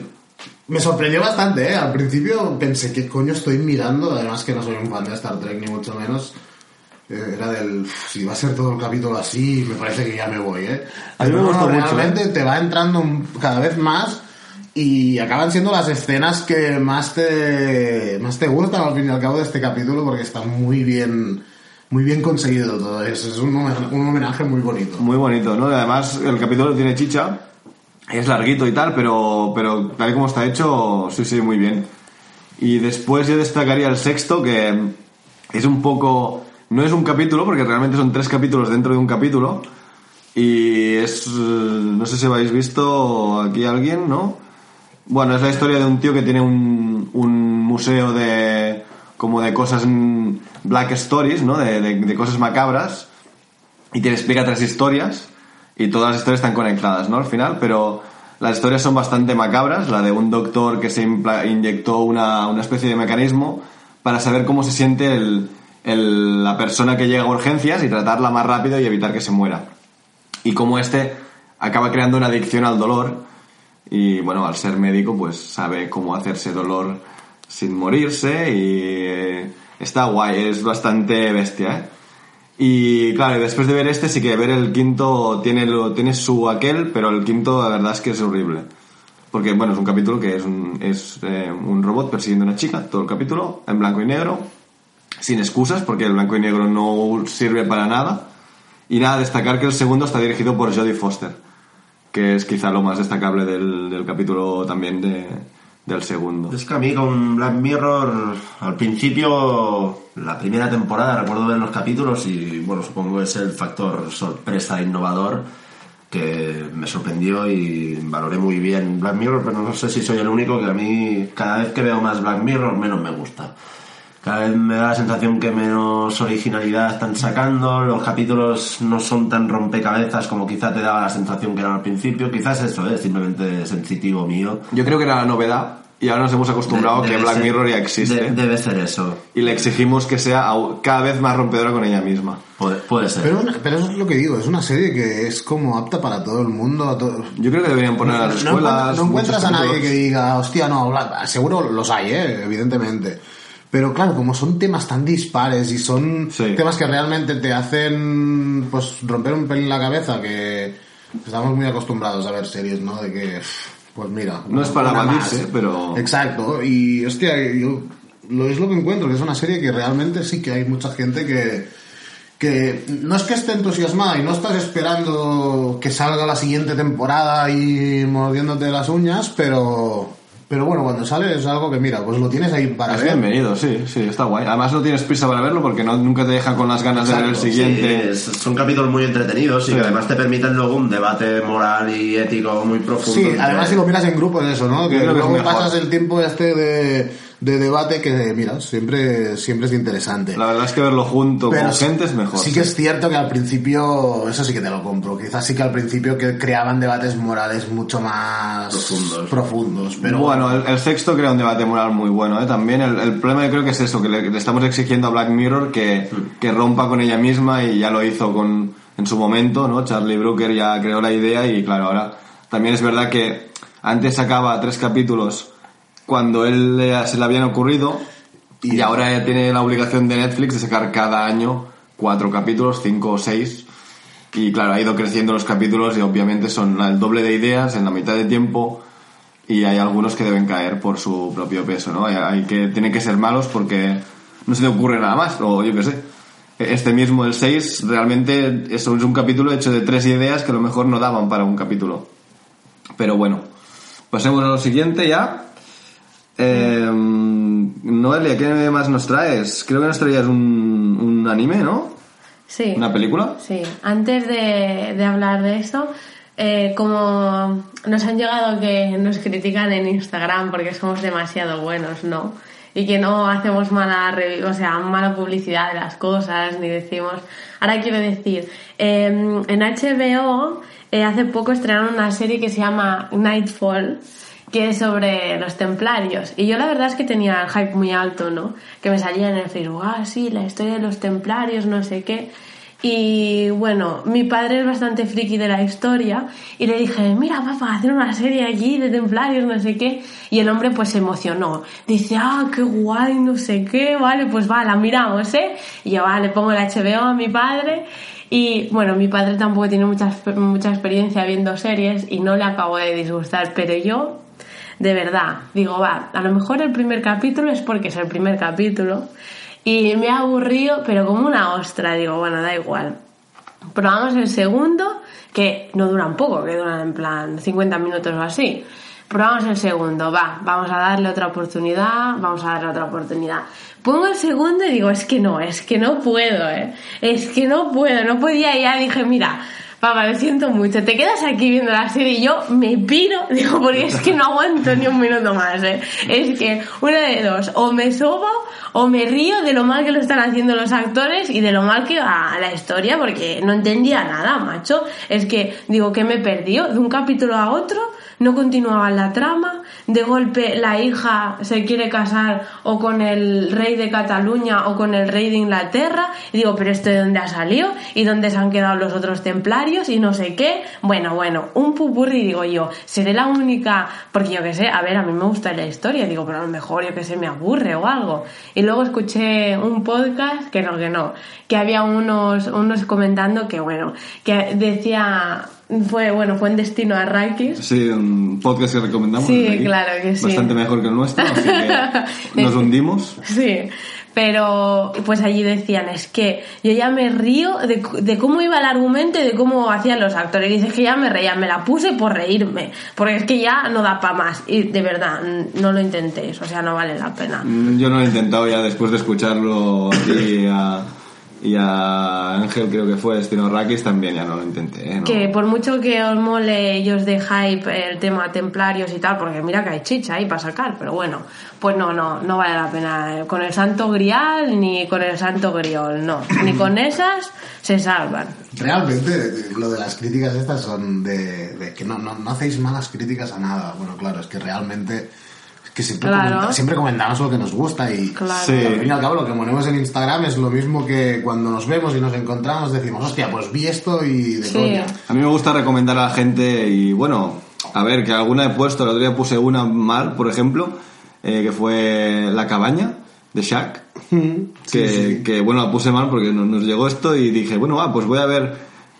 me sorprendió bastante. ¿eh? Al principio pensé qué coño estoy mirando. Además que no soy un fan de Star Trek ni mucho menos. Eh, Era del, "Uf, si va a ser todo el capítulo así, me parece que ya me voy, ¿eh? A mí me mucho, realmente te va entrando cada vez más y acaban siendo las escenas que más te, más te gustan al fin y al cabo de este capítulo porque está muy bien, muy bien conseguido todo eso. Es un, homen- un homenaje muy bonito. Muy bonito, ¿no? Y además el capítulo tiene chicha, es larguito y tal, pero, pero tal y como está hecho, sí, sí, muy bien. Y después yo destacaría el sexto, que es un poco... No es un capítulo, porque realmente son tres capítulos dentro de un capítulo. Y es... eh, No sé si habéis visto aquí alguien, ¿no? Bueno, es la historia de un tío que tiene un, un museo de... como de cosas... Black Stories, ¿no? De, de- cosas macabras y te explica tres historias y todas las historias están conectadas, ¿no? Al final, pero las historias son bastante macabras, la de un doctor que se inyectó una, una especie de mecanismo para saber cómo se siente el- el- la persona que llega a urgencias y tratarla más rápido y evitar que se muera. Y cómo este acaba creando una adicción al dolor y bueno, al ser médico pues sabe cómo hacerse dolor sin morirse y eh, está guay, es bastante bestia, ¿eh? Y claro, después de ver este, sí que ver el quinto tiene, lo, tiene su aquel, pero el quinto la verdad es que es horrible. Porque, bueno, es un capítulo que es un, es, eh, un robot persiguiendo a una chica, todo el capítulo, en blanco y negro, sin excusas, porque el blanco y negro no sirve para nada. Y nada, destacar que el segundo está dirigido por Jodie Foster, que es quizá lo más destacable del, del capítulo también de, del segundo. Es que a mí con Black Mirror, al principio, la primera temporada, recuerdo ver los capítulos y, bueno, supongo que es el factor sorpresa innovador que me sorprendió y valoré muy bien Black Mirror, pero no sé si soy el único que a mí, cada vez que veo más Black Mirror, menos me gusta. Cada vez me da la sensación que menos originalidad están sacando, los capítulos no son tan rompecabezas como quizá te daba la sensación que eran al principio, quizás eso es simplemente sensitivo mío. Yo creo que era la novedad y ahora nos hemos acostumbrado De- que Black ser- Mirror ya existe. de- debe ser eso. y le exigimos que sea cada vez más rompedora con ella misma. Puede, puede ser. Pero, una- pero eso es lo que digo, es una serie que es como apta para todo el mundo. a todo- Yo creo que deberían poner a las No escuelas. encuentras, no encuentras a nadie que diga, hostia, no, Black- seguro los hay, ¿eh? evidentemente. Pero claro, como son temas tan dispares y son Sí. temas que realmente te hacen pues romper un pelín la cabeza, que estamos muy acostumbrados a ver series, ¿no? De que, pues mira. No es para batirse, más. pero- Exacto, y hostia, yo lo es lo que encuentro, que es una serie que realmente sí que hay mucha gente que que no es que esté entusiasmada y no estás esperando que salga la siguiente temporada y mordiéndote las uñas, pero pero bueno, cuando sale es algo que mira, pues lo tienes ahí para Es ver. bienvenido, sí, sí, está guay. Además no tienes prisa para verlo porque no, nunca te deja con las ganas de ver el siguiente. Sí, son capítulos muy entretenidos y que además te permiten luego un debate moral y ético muy profundo. Sí, además si lo miras en grupo es eso, ¿no? Que luego mejor. pasas el tiempo este de, de debate que, mira, siempre, siempre es interesante. La verdad es que verlo junto Pero con sí- gente es mejor. Sí que es cierto que al principio, eso sí que te lo compro. Quizás sí que al principio que creaban debates morales mucho más Profundos. profundos, pero bueno, el, el sexto crea un debate moral muy bueno, ¿eh? También el, el problema yo creo que es eso, que le, le estamos exigiendo a Black Mirror que, que rompa con ella misma y ya lo hizo con, en su momento, ¿no? Charlie Brooker ya creó la idea y claro, ahora también es verdad que antes sacaba tres capítulos cuando él le- se le habían ocurrido y, ahora ya tiene la obligación de Netflix de sacar cada año cuatro capítulos, cinco o seis. Y claro, ha ido creciendo los capítulos y obviamente son el doble de ideas en la mitad de tiempo y hay algunos que deben caer por su propio peso, ¿no? Hay, que, tienen que ser malos porque no se le ocurre nada más, o yo qué sé. Este mismo, el 6, realmente es un capítulo hecho de tres ideas que a lo mejor no daban para un capítulo. Pero bueno, pasemos a lo siguiente ya. Eh, Noelia, ¿qué más nos traes? Creo que nos traías un, un anime, ¿no? Sí. ¿Una película? Sí, antes de, de hablar de eso, eh, como nos han llegado que nos critican en Instagram porque somos demasiado buenos, ¿no? Y que no hacemos mala, o sea, mala publicidad de las cosas, ni decimos... Ahora quiero decir, eh, en HBO eh, hace poco estrenaron una serie que se llama Nightfall, sobre los templarios. Y yo la verdad es que tenía el hype muy alto, ¿no? Que me salía en el Facebook, ah, sí, la historia de los templarios, no sé qué. Y bueno, mi padre es bastante friki de la historia y le dije, mira papá, hacer una serie aquí de templarios, no sé qué. Y el hombre pues se emocionó. Dice, ah, qué guay, no sé qué, vale, pues va, la miramos, ¿eh? Y yo, vale, pongo el HBO a mi padre. Y bueno, mi padre tampoco tiene mucha, mucha experiencia viendo series y no le acabo de disgustar, pero yo de verdad. Digo, va, a lo mejor el primer capítulo es porque es el primer capítulo y me ha aburrido, pero como una ostra. Digo, bueno, da igual. Probamos el segundo, que no duran poco, que duran en plan 50 minutos o así. Probamos el segundo, va, vamos a darle otra oportunidad, vamos a darle otra oportunidad. Pongo el segundo y digo, es que no, es que no puedo, ¿eh? Es que no puedo, no podía, ya dije, mira, papá, lo siento mucho, te quedas aquí viendo la serie y yo me piro, digo, porque es que no aguanto ni un minuto más, ¿eh? Es que una de dos, o me sobo o me río de lo mal que lo están haciendo los actores y de lo mal que va la historia, porque no entendía nada, macho. Es que, digo, que me perdió de un capítulo a otro no continuaba la trama, de golpe la hija se quiere casar o con el rey de Cataluña o con el rey de Inglaterra, y digo, pero esto de dónde ha salido y dónde se han quedado los otros templarios y no sé qué. Bueno, bueno, un pupurri, digo yo, seré la única, porque yo qué sé, a ver, a mí me gusta la historia, digo, pero a lo mejor yo que sé, me aburre o algo. Y luego escuché un podcast que no, que no, que había unos, unos comentando que bueno, que decía fue, bueno, fue en Destino a Arrakis. Sí, un podcast que recomendamos. Sí, claro que sí. Bastante mejor que el nuestro, así que nos hundimos. Sí, pero pues allí decían, es que yo ya me río de, de cómo iba el argumento y de cómo hacían los actores. Y dices que ya me reía, me la puse por reírme, porque es que ya no da para más. Y de verdad, no lo intentéis, o sea, no vale la pena. Yo no lo he intentado ya después de escucharlo aquí a y a Ángel creo que fue Destino Rakis también ya no lo intenté. ¿eh? Que por mucho que os mole y os de hype el tema templarios y tal, porque mira que hay chicha ahí para sacar, pero bueno, pues no, no, no vale la pena. Con el santo grial ni con el santo griol, no. Ni con esas se salvan. Realmente lo de las críticas estas son de, de que no, no, no hacéis malas críticas a nada. Bueno, claro, es que realmente que siempre, Claro. siempre comentamos lo que nos gusta y Claro. Sí. al fin y al cabo lo que ponemos en Instagram es lo mismo que cuando nos vemos y nos encontramos decimos, hostia, pues vi esto y de Sí. coña. A mí me gusta recomendar a la gente y bueno, a ver, que alguna he puesto, el otro día puse una mal, por ejemplo, eh, que fue La cabaña de Shaq, que, que, bueno, la puse mal porque nos, nos llegó esto y dije, bueno, va, pues voy a ver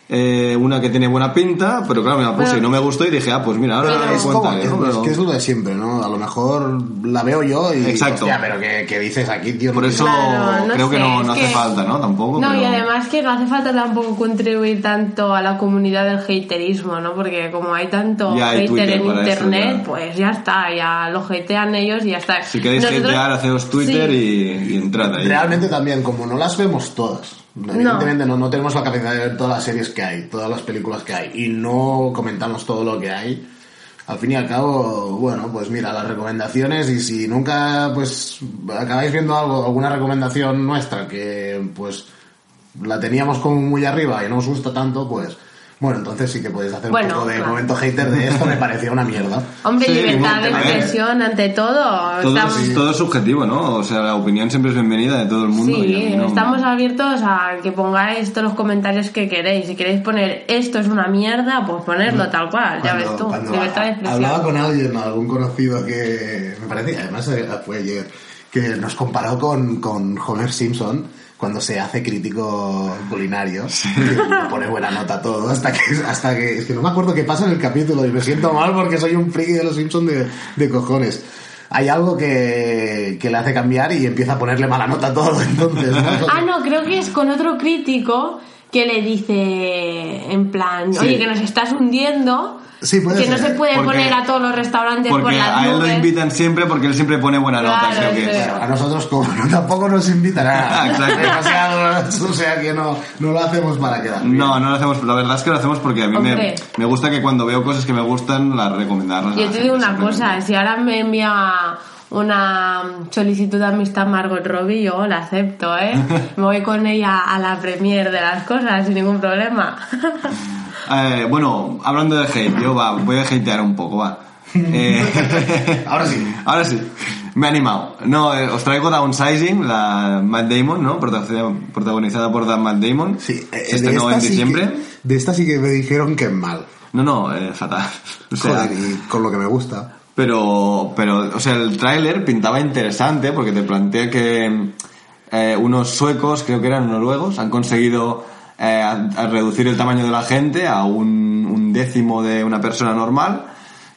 eh, una que tiene buena pinta, pero claro, me la puse y no me gustó y dije, ah, pues mira, ahora Pero me es, como, cuenta, es, que es lo de siempre, ¿no? A lo mejor la veo yo y Exacto. hostia, pero que, que dices aquí, tío. Por eso Claro, no creo que no, no hace que- falta, ¿no? Tampoco. No, pero- y además que no hace falta tampoco contribuir tanto a la comunidad del haterismo, ¿no? Porque como hay tanto Ya hay hater Twitter en eso, internet, ya. pues ya está, ya lo hatean ellos y ya está. Si queréis Nosotros- hatear, haceos Twitter Sí. y, y entrad ahí. Realmente también, como no las vemos todas, evidentemente no. no tenemos la capacidad de ver todas las series que hay, todas las películas que hay, y no comentamos todo lo que hay, al fin y al cabo, bueno, pues mira, las recomendaciones, y si nunca, pues, acabáis viendo algo, alguna recomendación nuestra que, pues, la teníamos como muy arriba y no os gusta tanto, pues, bueno, entonces sí que podéis hacer Bueno, un poco de claro. momento hater de esto, me parecía una mierda. Hombre, Sí, libertad de expresión ante todo. Todo, estamos, es, todo es subjetivo, ¿no? O sea, la opinión siempre es bienvenida de todo el mundo. sí, no- estamos abiertos a que pongáis todos los comentarios que queréis. Si queréis poner esto es una mierda, pues ponerlo tal cual, ya ves tú. cuando Libertad de expresión. hablaba con alguien, algún conocido que me parece, además eh, fue ayer, que nos comparó con, con Homer Simpson cuando se hace crítico culinario le pone buena nota a todo hasta que hasta que es que no me acuerdo qué pasa en el capítulo y me siento mal porque soy un friki de los Simpson de, de cojones hay algo que, que le hace cambiar y empieza a ponerle mala nota a todo entonces ¿no? Ah, no, creo que es con otro crítico que le dice en plan, Sí. oye, que nos estás hundiendo, Sí, puede que no ser. se puede Porque- poner a todos los restaurantes por Porque las a él lo invitan siempre porque él siempre pone buena nota, Claro, creo que es. a nosotros como no, tampoco nos invitan a Exacto. o sea que no, no lo hacemos para quedar bien. No, no lo hacemos. La verdad es que lo hacemos porque a mí me, me gusta que cuando veo cosas que me gustan, las recomendarlas. a Yo te digo una cosa, si ahora me envía una solicitud de amistad Margot Robbie, yo la acepto, ¿eh? Me voy con ella a la premier de las cosas sin ningún problema. Eh, bueno, hablando de hate, yo va, voy a hatear un poco, va. Eh, Ahora sí. Ahora sí, me he animado. No, eh, os traigo Downsizing, la Matt Damon, ¿no? Prota- Protagonizada por Dan Matt Damon. Sí, Se de estrenó en sí diciembre. que- de esta sí que me dijeron que es mal. No, no, eh, fatal. O sea, Joder, y con lo que me gusta. Pero, pero, o sea, el tráiler pintaba interesante porque te plantea que unos suecos, creo que eran noruegos, han conseguido eh, a- a reducir el tamaño de la gente a un, un décimo de una persona normal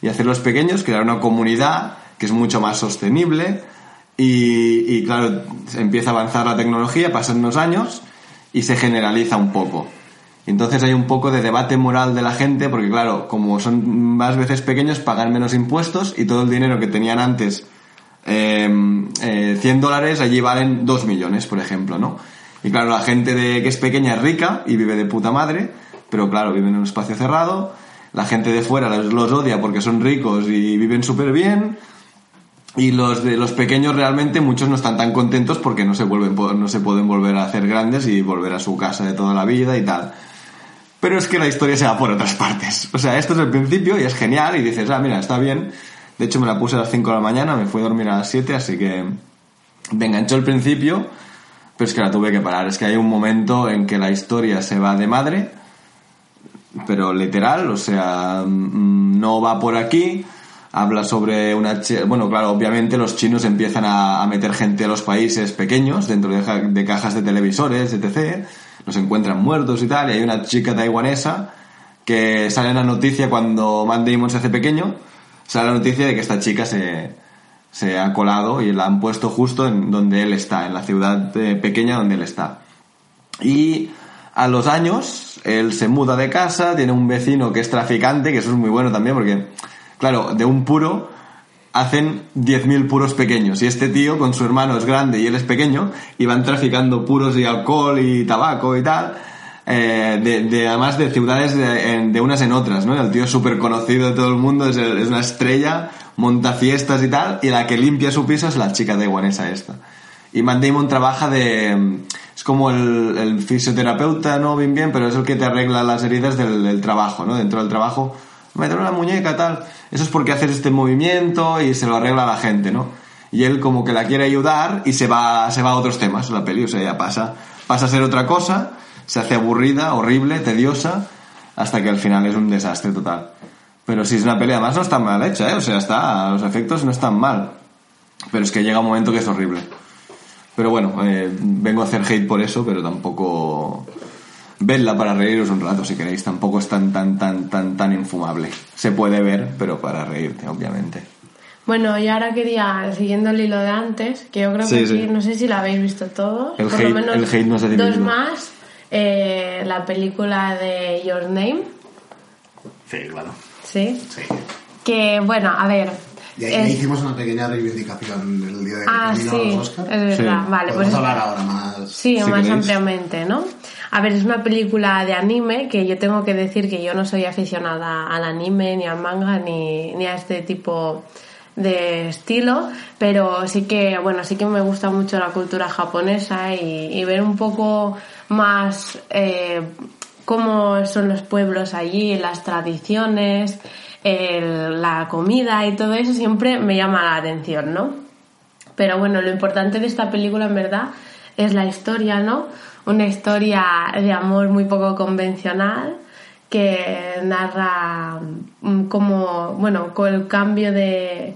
y hacerlos pequeños, crear una comunidad que es mucho más sostenible y, y claro, empieza a avanzar la tecnología, pasan unos años y se generaliza un poco. Entonces hay un poco de debate moral de la gente, porque claro, como son más veces pequeños, pagan menos impuestos y todo el dinero que tenían antes, eh, eh, 100 dólares, allí valen 2 millones, por ejemplo, ¿no? Y claro, la gente de, que es pequeña es rica y vive de puta madre, pero claro, viven en un espacio cerrado. La gente de fuera los, odia porque son ricos y viven súper bien. Y los de los pequeños realmente muchos no están tan contentos porque no se vuelven no se pueden volver a hacer grandes y volver a su casa de toda la vida y tal. Pero es que la historia se va por otras partes. O sea, esto es el principio y es genial y dices, ah, mira, está bien. De hecho, me la puse a las 5 de la mañana, me fui a dormir a las 7, así que me enganchó el principio, pero es que la tuve que parar. Es que hay un momento en que la historia se va de madre, pero literal, o sea, mm, no va por aquí. Habla sobre una... Bueno, claro, obviamente los chinos empiezan a, meter gente a los países pequeños dentro de cajas de televisores, etc. Los encuentran muertos y tal. Y hay una chica taiwanesa que sale en la noticia cuando Matt Damon se hace pequeño. Sale la noticia de que esta chica se, se ha colado y la han puesto justo en donde él está, en la ciudad eh, pequeña donde él está. Y a los años, él se muda de casa, tiene un vecino que es traficante, que eso es muy bueno también, porque, claro, de un puro hacen 10.000 puros pequeños. Y este tío, con su hermano, es grande y él es pequeño, y van traficando puros y alcohol y tabaco y tal. Eh, de, de- además de ciudades de, de unas en otras, ¿no? El tío es súper conocido de todo el mundo, es, una estrella, monta fiestas y tal, y la que limpia su piso es la chica taiwanesa esta. Y Matt Damon trabaja de... Es como el, fisioterapeuta, ¿no? Bien, bien, pero es el que te arregla las heridas del, del trabajo, ¿no? Dentro del trabajo, me duele la muñeca, tal. Eso es porque haces este movimiento y se lo arregla a la gente, ¿no? Y él como que la quiere ayudar y se va, se va a otros temas, la peli, o sea, ya pasa, pasa a ser otra cosa, se hace aburrida, horrible, tediosa, hasta que al final es un desastre total. Pero si es una peli, además no está mal hecha, ¿eh? O sea, está, los efectos no están mal. Pero es que llega un momento que es horrible. Pero bueno, eh, vengo a hacer hate por eso, pero tampoco... Vedla para reíros un rato si queréis, tampoco es tan, tan, tan, tan, tan infumable. Se puede ver, pero para reírte, obviamente. Bueno, y ahora quería, siguiendo el hilo de antes, que yo creo Sí, que sí. no sé si la habéis visto todos, El por hate- lo menos el hate no se dos más, eh, la película de Your Name, Sí, claro. ¿sí? Sí. Que, bueno, a ver... Y ahí es- hicimos una pequeña reivindicación del día de Ah, camino a sí, los Oscar. es verdad, Sí. vale, Podemos pues... hablar ahora más. Sí, si más queréis. ampliamente, ¿no? A ver, es una película de anime que yo tengo que decir que yo no soy aficionada al anime, ni al manga, ni, ni a este tipo de estilo, pero sí que, bueno, sí que me gusta mucho la cultura japonesa y, y ver un poco más eh, cómo son los pueblos allí, las tradiciones, el- la comida y todo eso siempre me llama la atención, ¿no? Pero bueno, lo importante de esta película en verdad es la historia, ¿no? Una historia de amor muy poco convencional que narra mm, como, bueno, con el cambio de,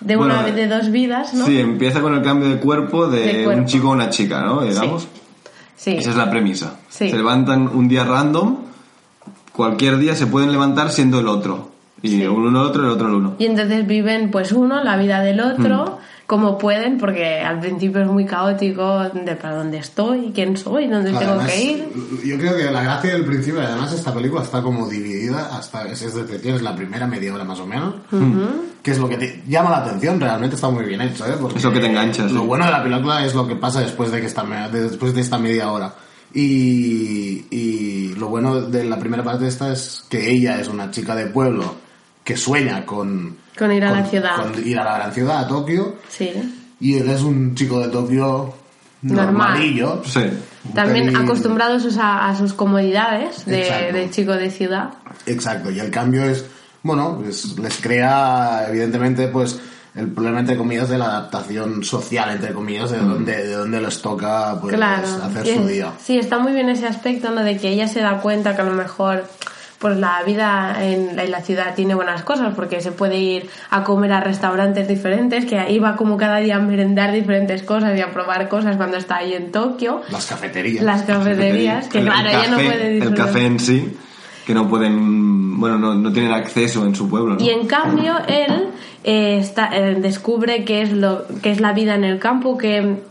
de una Bueno, de dos vidas, ¿no? Sí, empieza con el cambio de cuerpo de, De cuerpo. un chico a una chica, ¿no? Digamos. Sí. Esa es la premisa. Sí. Se levantan un día random, cualquier día se pueden levantar siendo el otro. Y Sí. uno el otro, el otro el uno. Y entonces viven pues uno la vida del otro Hmm. Como pueden porque al principio es muy caótico de para dónde estoy, quién soy, dónde Claro, tengo además, que ir. Yo creo que la gracia del principio, además esta película está como dividida hasta, es decir, tienes la primera media hora más o menos, que es lo que te llama la atención, realmente está muy bien hecho, ¿eh? Porque Es lo que te engancha, Lo sí. bueno de la película es lo que pasa después de, que esta, después de esta media hora. Y, y lo bueno de la primera parte de esta es que ella es una chica de pueblo que sueña con... Con ir a la ciudad. Con ir a la gran ciudad, a Tokio, Sí. y él es un chico de Tokio Normal. normalillo. Sí. También acostumbrados a, a sus comodidades de, chico de ciudad. Exacto, y el cambio es, bueno, pues les crea evidentemente pues el problema entre comillas de la adaptación social entre comillas de donde, de donde les toca pues claro. hacer su día. Sí, está muy bien ese aspecto, ¿no? De que ella se da cuenta que a lo mejor pues la vida en la, en la ciudad tiene buenas cosas porque se puede ir a comer a restaurantes diferentes, que ahí va como cada día a merendar diferentes cosas y a probar cosas cuando está ahí en Tokio. Las cafeterías. Las cafeterías, que El- el claro, ella no puede El disfrutar. café en sí. que no pueden, bueno, no, no tienen acceso en su pueblo. ¿no? Y en cambio él eh, está, eh, descubre que es, lo, que es la vida en el campo, que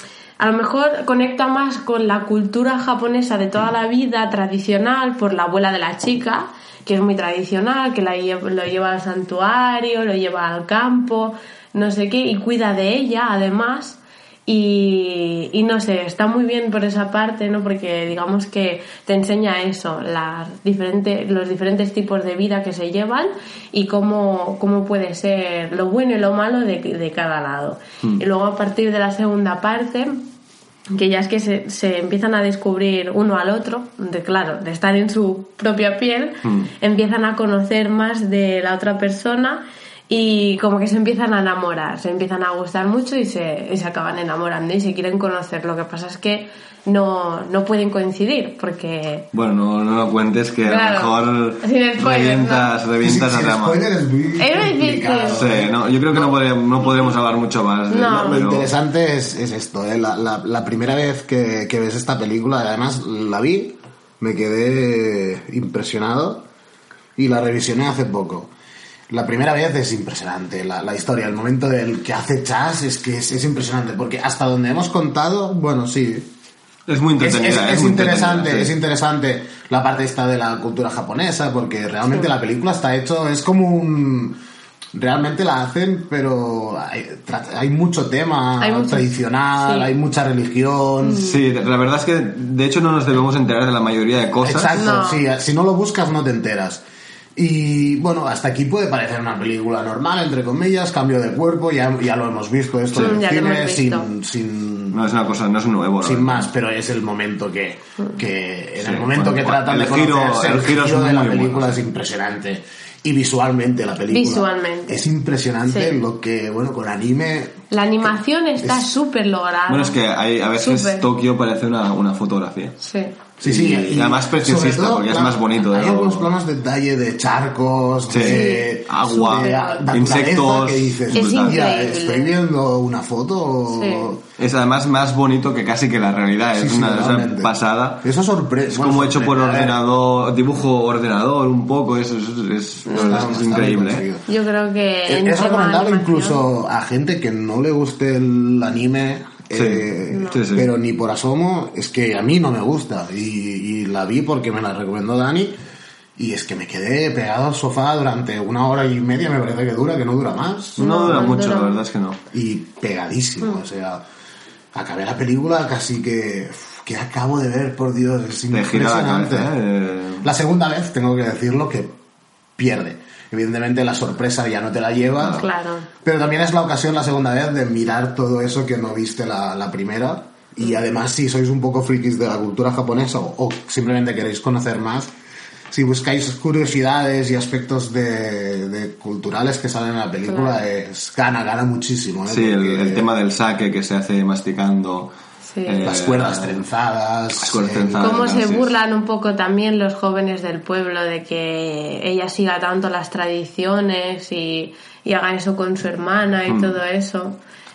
a lo mejor conecta más con la cultura japonesa de toda la vida tradicional por la abuela de la chica, que es muy tradicional, que la lo lleva al santuario, lo lleva al campo, no sé qué, y cuida de ella además. Y, y no sé, está muy bien por esa parte, ¿no? Porque digamos que te enseña eso, las diferentes, los diferentes tipos de vida que se llevan y cómo, cómo puede ser lo bueno y lo malo de, de cada lado. Y luego a partir de la segunda parte, que ya es que se, se empiezan a descubrir uno al otro, de claro, de estar en su propia piel, empiezan a conocer más de la otra persona y como que se empiezan a enamorar, se empiezan a gustar mucho y se, y se acaban enamorando y se quieren conocer. Lo que pasa es que no, no pueden coincidir porque... Bueno, no, no lo cuentes que Claro. a lo mejor Sin spoilers, revientas, revientas Sí, la trama. spoiler es muy. Sí, no, yo creo que no, podríamos, no podremos hablar mucho más de No. Lo pero- interesante es, es esto, ¿eh? la, la- la primera vez que, que ves esta película, además la vi, me quedé impresionado y la revisioné hace poco. La primera vez es impresionante, la, la historia, el momento del que hace Chas es que es, es impresionante, porque hasta donde hemos contado, bueno, sí, Es muy es, entretenida. es- es muy interesante, es interesante la parte esta de la cultura japonesa, porque realmente la película está hecho, es como un... Realmente la hacen, pero hay, hay mucho tema Hay mucho- tradicional, sí. hay mucha religión. Sí, la verdad es que de hecho no nos debemos enterar de la mayoría de cosas. Exacto, No. sí, si no lo buscas no te enteras. Y bueno, hasta aquí puede parecer una película normal, entre comillas, cambio de cuerpo, ya, ya lo hemos visto esto Sí, en el cine, sin, sin, No es una cosa, no es nuevo. sin más, pero es el momento que, que en Sí, el momento bueno, que tratan el de giro- conocerse, el el giro giro, es de la película bueno, es impresionante. Y visualmente la película Visualmente. es impresionante Sí. lo que, bueno, con anime... La animación está Es- súper lograda. Bueno, es que hay, a veces. Tokio parece una, una fotografía. Sí. Sí, sí, Y además preciosista, todo, porque es más bonito Hay algunos planos de detalle de charcos, Sí. de Agua, de insectos. que dices, Es "Hostia, increíble". estoy viendo una foto. Sí. Es además más bonito que casi que la realidad. Sí, es sí, una, pasada. Eso sorprende. Es como hecho por ordenador, dibujo ordenador un poco, es, es, es- es increíble. ¿eh? Yo creo que... en Es recomendable incluso a gente que no le guste el anime. Sí, eh, sí, sí. Pero ni por asomo, es que a mí no me gusta. Y, y la vi porque me la recomendó Dani. Y es que me quedé pegado al sofá durante una hora y media, me parece que dura, que no dura más. No, No, dura no mucho, dura. la verdad es que no. y pegadísimo. O sea, acabé la película casi que. que acabo de ver, por Dios, es Te gira la impresionante. cabeza, ¿eh? La segunda vez, tengo que decirlo, que pierde. Evidentemente la sorpresa ya no te la llevas. Claro. Pero también es la ocasión la segunda vez de mirar todo eso que no viste la, la primera. Y además, si sois un poco frikis de la cultura japonesa o, o simplemente queréis conocer más, si buscáis curiosidades y aspectos de, de culturales que salen en la película, Claro. es gana, gana muchísimo. ¿eh? Sí, el, Porque el tema del saque que se hace masticando. Sí. eh, Las cuerdas trenzadas. las cuerdas trenzadas. Cómo se burlan un poco también los jóvenes del pueblo de que ella siga tanto las tradiciones y, y haga eso con su hermana y todo eso.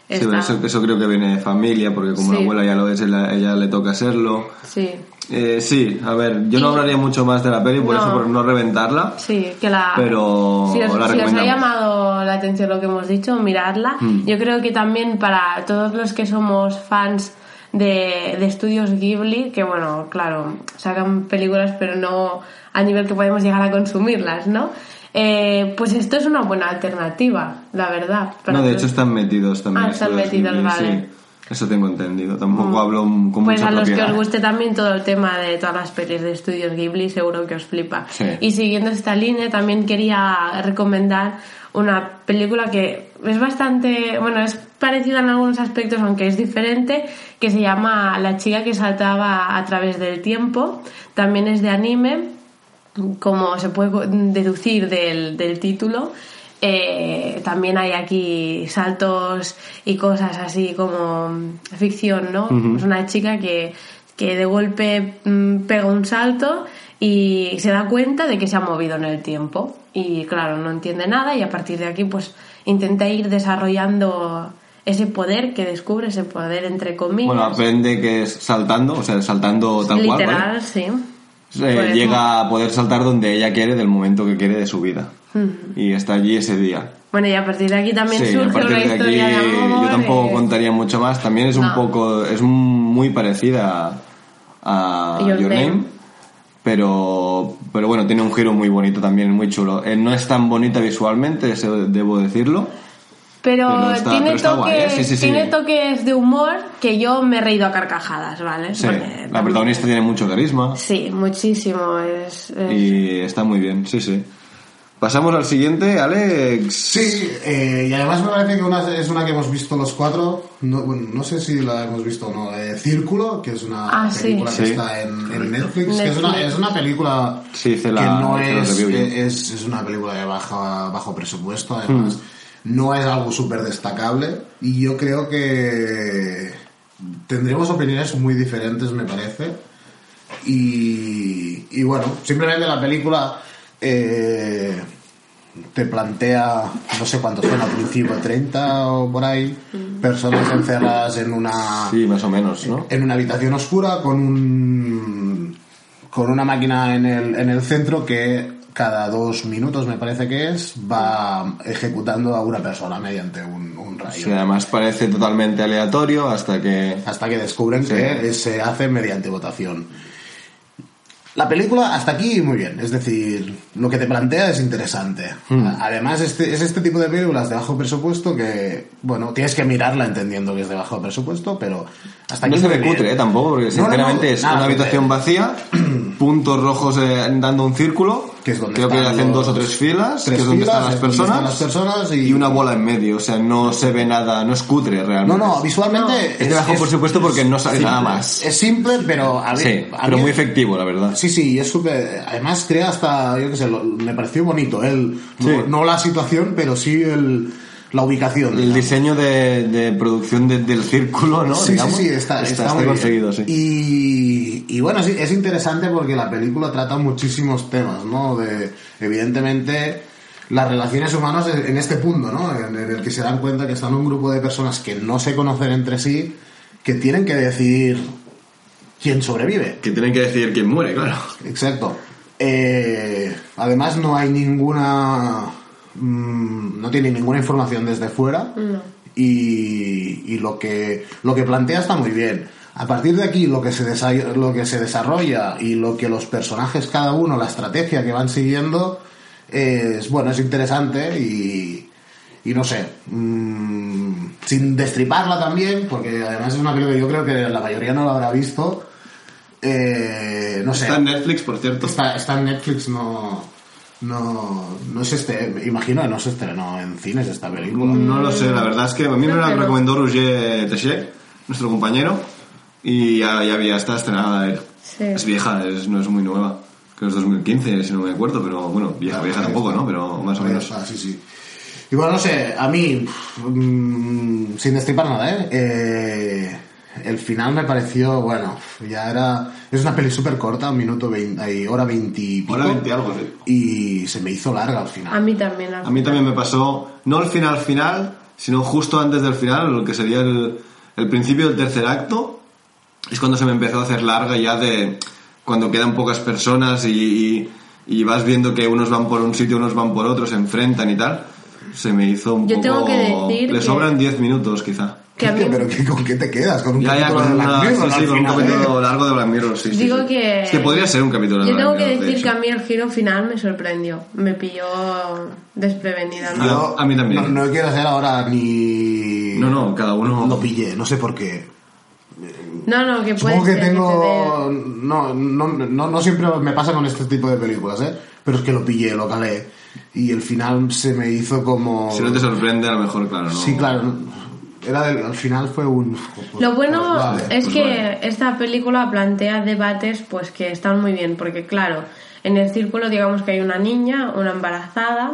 Mm. Sí, eso, eso creo que viene de familia, porque como la Sí. abuela ya lo es, ella, ella le toca serlo. Sí, Eh, sí, a ver, yo no hablaría mucho más de la peli, por No. eso, por no reventarla. sí, que la... Pero si os, la si os ha llamado la atención lo que hemos dicho, miradla. Mm. Yo creo que también para todos los que somos fans de, de estudios Ghibli, que bueno, claro, sacan películas pero no a nivel que podemos llegar a consumirlas, ¿no? Eh, pues esto es una buena alternativa, la verdad. No, de hecho están metidos también. Ah, están metidos, Ghibli, vale. Sí, eso tengo entendido. Tampoco hablo con Pues mucha a los que os guste también todo el tema de todas las pelis de estudios Ghibli, seguro que os flipa. Sí. Y siguiendo esta línea, también quería recomendar una película que es bastante, bueno, es parecida en algunos aspectos, aunque es diferente, que se llama La chica que saltaba a través del tiempo. También es de anime, como se puede deducir del, del título. Eh, también hay aquí saltos y cosas así como ficción, ¿no? Es una chica que, que de golpe mm, pega un salto y se da cuenta de que se ha movido en el tiempo. Y claro, no entiende nada y a partir de aquí pues intenta ir desarrollando ese poder que descubre, ese poder entre comillas. Bueno, aprende que es saltando, o sea, saltando tal cual. Literal, ¿vale? sí. eh, Pues, llega a poder saltar donde ella quiere del momento que quiere de su vida. Y está allí ese día. Bueno, y a partir de aquí también Sí, a surge partir una de aquí historia de amor. yo tampoco eh, contaría mucho más. También es un poco, es muy parecida a Your Your, Name. Name. Pero, pero bueno, tiene un giro muy bonito también, muy chulo. Eh, no es tan bonita visualmente, eso debo decirlo. Pero, Pero está- tiene, pero está toques, guay, ¿eh? Sí, sí, sí. tiene toques de humor que yo me he reído a carcajadas, ¿vale? Sí, Porque la protagonista tiene mucho carisma Sí, muchísimo. Es, es- y está muy bien, sí, sí. Pasamos al siguiente, Alex. Sí, eh, y además me parece que una, es una que hemos visto los cuatro. No, bueno, no sé si la hemos visto o no. eh, Círculo, que es una Ah, sí. película que Sí. está en, en Netflix, que es una, Netflix. es una película Sí, que la- no es, yo. es, es una película de baja, bajo presupuesto, además. Hmm. No es algo súper destacable. Y yo creo que tendremos opiniones muy diferentes, me parece. Y, y bueno, simplemente la película eh, te plantea, no sé cuántos son al principio, 30 o por ahí, personas encerradas en una, Sí, más o menos, ¿no? en una habitación oscura con un con una máquina en el, en el centro que cada dos minutos me parece que es va ejecutando a una persona mediante un, un rayo Sí, además parece totalmente aleatorio hasta que... hasta que descubren Sí. que se hace mediante votación. La película hasta aquí muy bien, es decir, lo que te plantea es interesante. Hmm. Además este, es este tipo de películas de bajo presupuesto que, bueno, tienes que mirarla entendiendo que es de bajo presupuesto, pero hasta aquí No se muy ve bien. cutre, ¿eh? Tampoco, porque No, no, no, sinceramente es nada, una cutre. habitación vacía, puntos rojos eh, dando un círculo, Que es donde creo que hacen dos o tres filas, tres que es donde filas, están las personas, están las personas y- y una bola en medio, o sea, no se ve nada, no es cutre realmente. No, no, visualmente Es de bajo presupuesto porque no sale nada más. Es simple, pero a Sí, a pero muy efectivo, la verdad. Sí, sí, es súper. Además, crea hasta. Yo qué sé, lo- me pareció bonito. El, Sí. no, no la situación, pero sí el, la ubicación. El digamos. diseño de, de producción de- del círculo, ¿no? Sí, Digamos, sí, sí, está, está, muy bien. conseguido, sí. Y, y bueno, sí, es interesante porque la película trata muchísimos temas, ¿no? De, evidentemente, las relaciones humanas en este punto, ¿no? En el que se dan cuenta que están un grupo de personas que no se conocen entre sí, que tienen que decidir quién sobrevive. Que tienen que decidir quién muere, claro. Exacto. Eh, además no hay ninguna... mm, no tiene ninguna información desde fuera y, y lo, que, lo que plantea está muy bien. A partir de aquí lo que, se desa- lo que se desarrolla y lo que los personajes cada uno, la estrategia que van siguiendo, es, bueno, es interesante y, y no sé, mm, sin destriparla también, porque además es una película que yo creo que la mayoría no la habrá visto. Eh, no sé. Está en Netflix, por cierto. Está, está en Netflix, no, no, no es este, imagino que no se estrenó en cines esta película. No lo sé, la verdad es que a mí me la recomendó Roger Teixeira, nuestro compañero, y ya, ya había está estrenada. Sí. Es vieja, es- no es muy nueva. Creo que es 2015, si no me acuerdo, pero bueno, vieja, vieja tampoco, ¿no? Pero más o menos. está, sí, sí. Y bueno, no sé, a mí, mm, sin destripar nada, ¿eh? Eh, El final me pareció, bueno, ya era... Es una peli súper corta, un minuto 20, ay, hora 20 y pico. Hora 20 algo, sí. Y se me hizo larga al final. A mí también. A mí también me pasó, no el final final, sino justo antes del final, lo que sería el, el principio del tercer acto, es cuando se me empezó a hacer larga ya de cuando quedan pocas personas y, y- y vas viendo que unos van por un sitio, unos van por otro, se enfrentan y tal. Se me hizo un Yo poco... tengo que decir Le que- sobran 10 minutos, quizá. Que a mí- pero ¿qué- ¿con qué te quedas? ¿Con un Ya, ya, capítulo con, de Black una, Mirror sí, sí, con un capítulo largo de Black Mirror, sí, Digo sí. que- Es que podría ser un capítulo de Yo Black tengo que Mirror, de decir que a mí el giro final me sorprendió. Me pilló desprevenida. ¿no? Yo- a mí también. No, no quiero hacer ahora ni... No, no, cada uno... Lo pillé, no sé por qué. No, no, que puede Supongo que ser tengo... te dé- No, no, no, no siempre me pasa con este tipo de películas, ¿eh? Pero es que lo pillé, lo calé. Y el final se me hizo como... Si no te sorprende, a lo mejor, claro, ¿no? Sí, claro. Era del- al final fue un... pues- Lo bueno pues vale. es pues que vale. esta película plantea debates pues que están muy bien, porque claro, en el círculo digamos que hay una niña, una embarazada,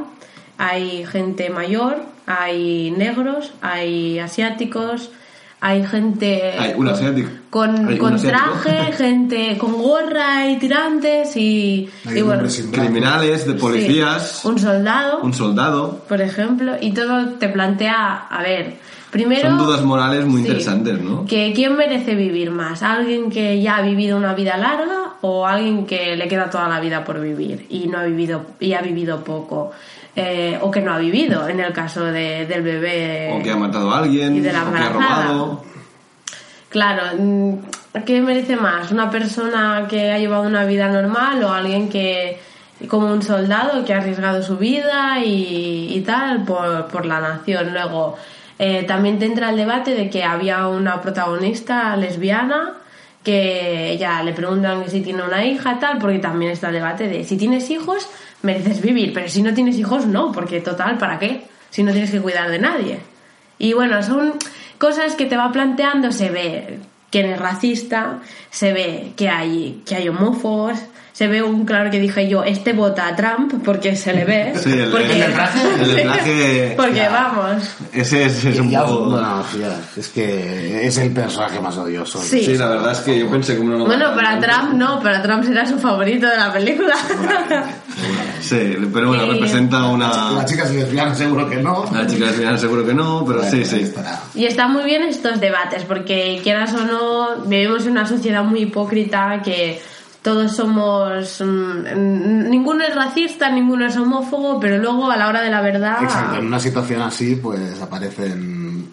hay gente mayor, hay negros, hay asiáticos, hay gente Hay un asiático. con, Hay con traje, gente con gorra y tirantes y, Hay y un bueno. Criminales, de sí, policías, un soldado, un soldado. por ejemplo, y todo te plantea, a ver, primero... Son dudas morales muy Sí. interesantes, ¿no? Que quién merece vivir más, alguien que ya ha vivido una vida larga o alguien que le queda toda la vida por vivir y no ha vivido y ha vivido poco Eh, o que no ha vivido en el caso de- del bebé O que ha matado a alguien, y de la o que ha robado. Claro, mm, ¿qué merece más? ¿Una persona que ha llevado una vida normal o alguien que, como un soldado, que ha arriesgado su vida y, y tal por, por la nación? Luego, eh, también te entra el debate de que había una protagonista lesbiana que ya le preguntan si tiene una hija tal, porque también está el debate de si tienes hijos, mereces vivir, pero si no tienes hijos, no, porque total, ¿para qué? Si no tienes que cuidar de nadie. Y bueno, son cosas que te va planteando, se ve quién es racista, se ve que hay, que hay homófobos, se ve un claro que dije yo, este vota a Trump porque se le ve. Sí, el, porque, el del traje. El traje. porque vamos. Ese es, es un Ya, poco. bueno, ya, es que es el personaje más odioso. Sí. Sí, la verdad es que yo pensé que uno no Bueno, para Trump no, para Trump será su favorito de la película. Sí, pero bueno, Y- representa La una. chica si lesbiana seguro que no. La chica lesbiana seguro que no, pero sí, Bueno, sí. estará. Y están muy bien estos debates, porque quieras o no, vivimos en una sociedad muy hipócrita que todos somos. mm, ninguno es racista, ninguno es homófobo, pero luego a la hora de la verdad, Exacto, en una situación así, pues aparecen.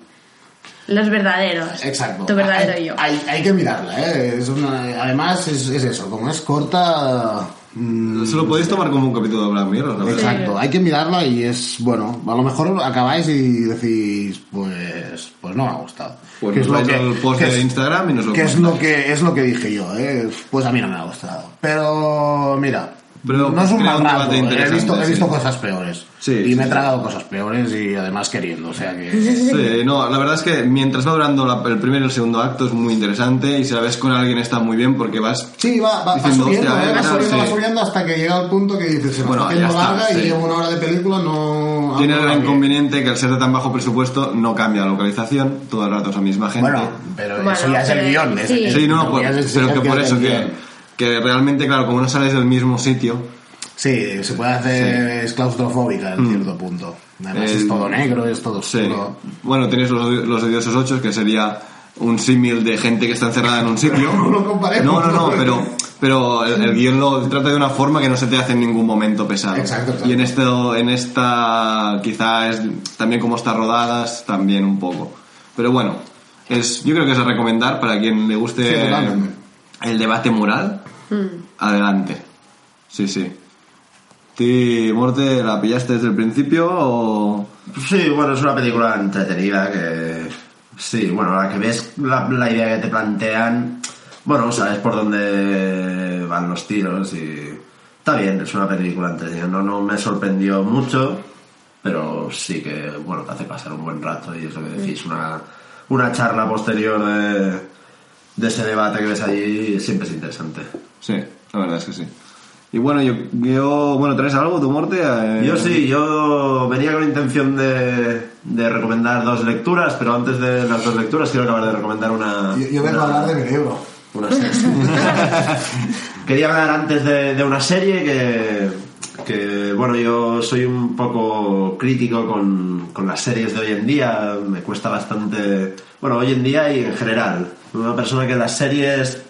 los verdaderos. Exacto. Tu verdadero hay, yo. Hay, hay que mirarla, ¿eh? Es una- además, es, es eso, como es corta. Mm, Se lo podéis tomar como un capítulo de Black Mirror, la verdad. Exacto, hay que mirarla y es bueno. A lo mejor acabáis y decís, pues, pues no me ha gustado. Pues Que nos vais al post que de es- Instagram y nos lo que es lo que es lo que dije yo, ¿eh? Pues a mí no me ha gustado. Pero mira, Pero no es un crea mal un rato. debate He visto, he sí. visto cosas peores. Sí, y sí, me he sí. tragado cosas peores y además queriendo, o sea que. Sí, no, la verdad es que mientras va durando la- el primer y el segundo acto es muy interesante y si la ves con alguien está muy bien porque vas Sí, va, va, va Diciendo, subiendo, hostia, ¿eh? eh, va tal, subiendo, va subiendo hasta que llega el punto que dices, se Bueno, está ya está, larga y sí. llevo una hora de película, no... Tiene el va bien. inconveniente que al ser de tan bajo presupuesto no cambia la localización, todo el rato es la misma gente. Bueno, pero Bueno, eso ya es el guion. sí. no, lo por- ya es pero que por es eso que. Que realmente, claro, como no sales del mismo sitio, Sí, se puede hacer, es claustrofóbica en cierto punto. Además El- es todo negro, es todo sí. oscuro. Bueno, tienes los, los odiosos ocho, que sería un símil de gente que está encerrada en un sitio. No lo comparemos. No, no, no, pero, pero el, el guion lo trata de una forma que no se te hace en ningún momento pesado. Exacto, exacto. Y en, esto, en esta, quizá es también como está rodadas, también un poco. Pero bueno, es, yo creo que es a recomendar para quien le guste Sí, el debate moral. Mm. Adelante. Sí, sí. ¿Ti, Morte, la pillaste desde el principio o...? Sí, bueno, es una película entretenida que... Sí, bueno, la que ves la, la idea que te plantean, bueno, sabes por dónde van los tiros y... Está bien, es una película entretenida. No, no me sorprendió mucho, pero sí que, bueno, te hace pasar un buen rato y es lo que decís, una, una charla posterior de, de ese debate que ves allí siempre es interesante. Sí, la verdad es que sí. Y bueno, yo, yo bueno, ¿traes algo, tu Morte? Eh, Yo sí, yo venía con intención de, de recomendar dos lecturas, pero antes de las dos lecturas quiero acabar de recomendar una... Yo, yo vengo una- a hablar de mi libro. una serie. Quería hablar antes de, de una serie que, que, bueno, yo soy un poco crítico con, con las series de hoy en día, me cuesta bastante, bueno, hoy en día y en general. Una persona que las series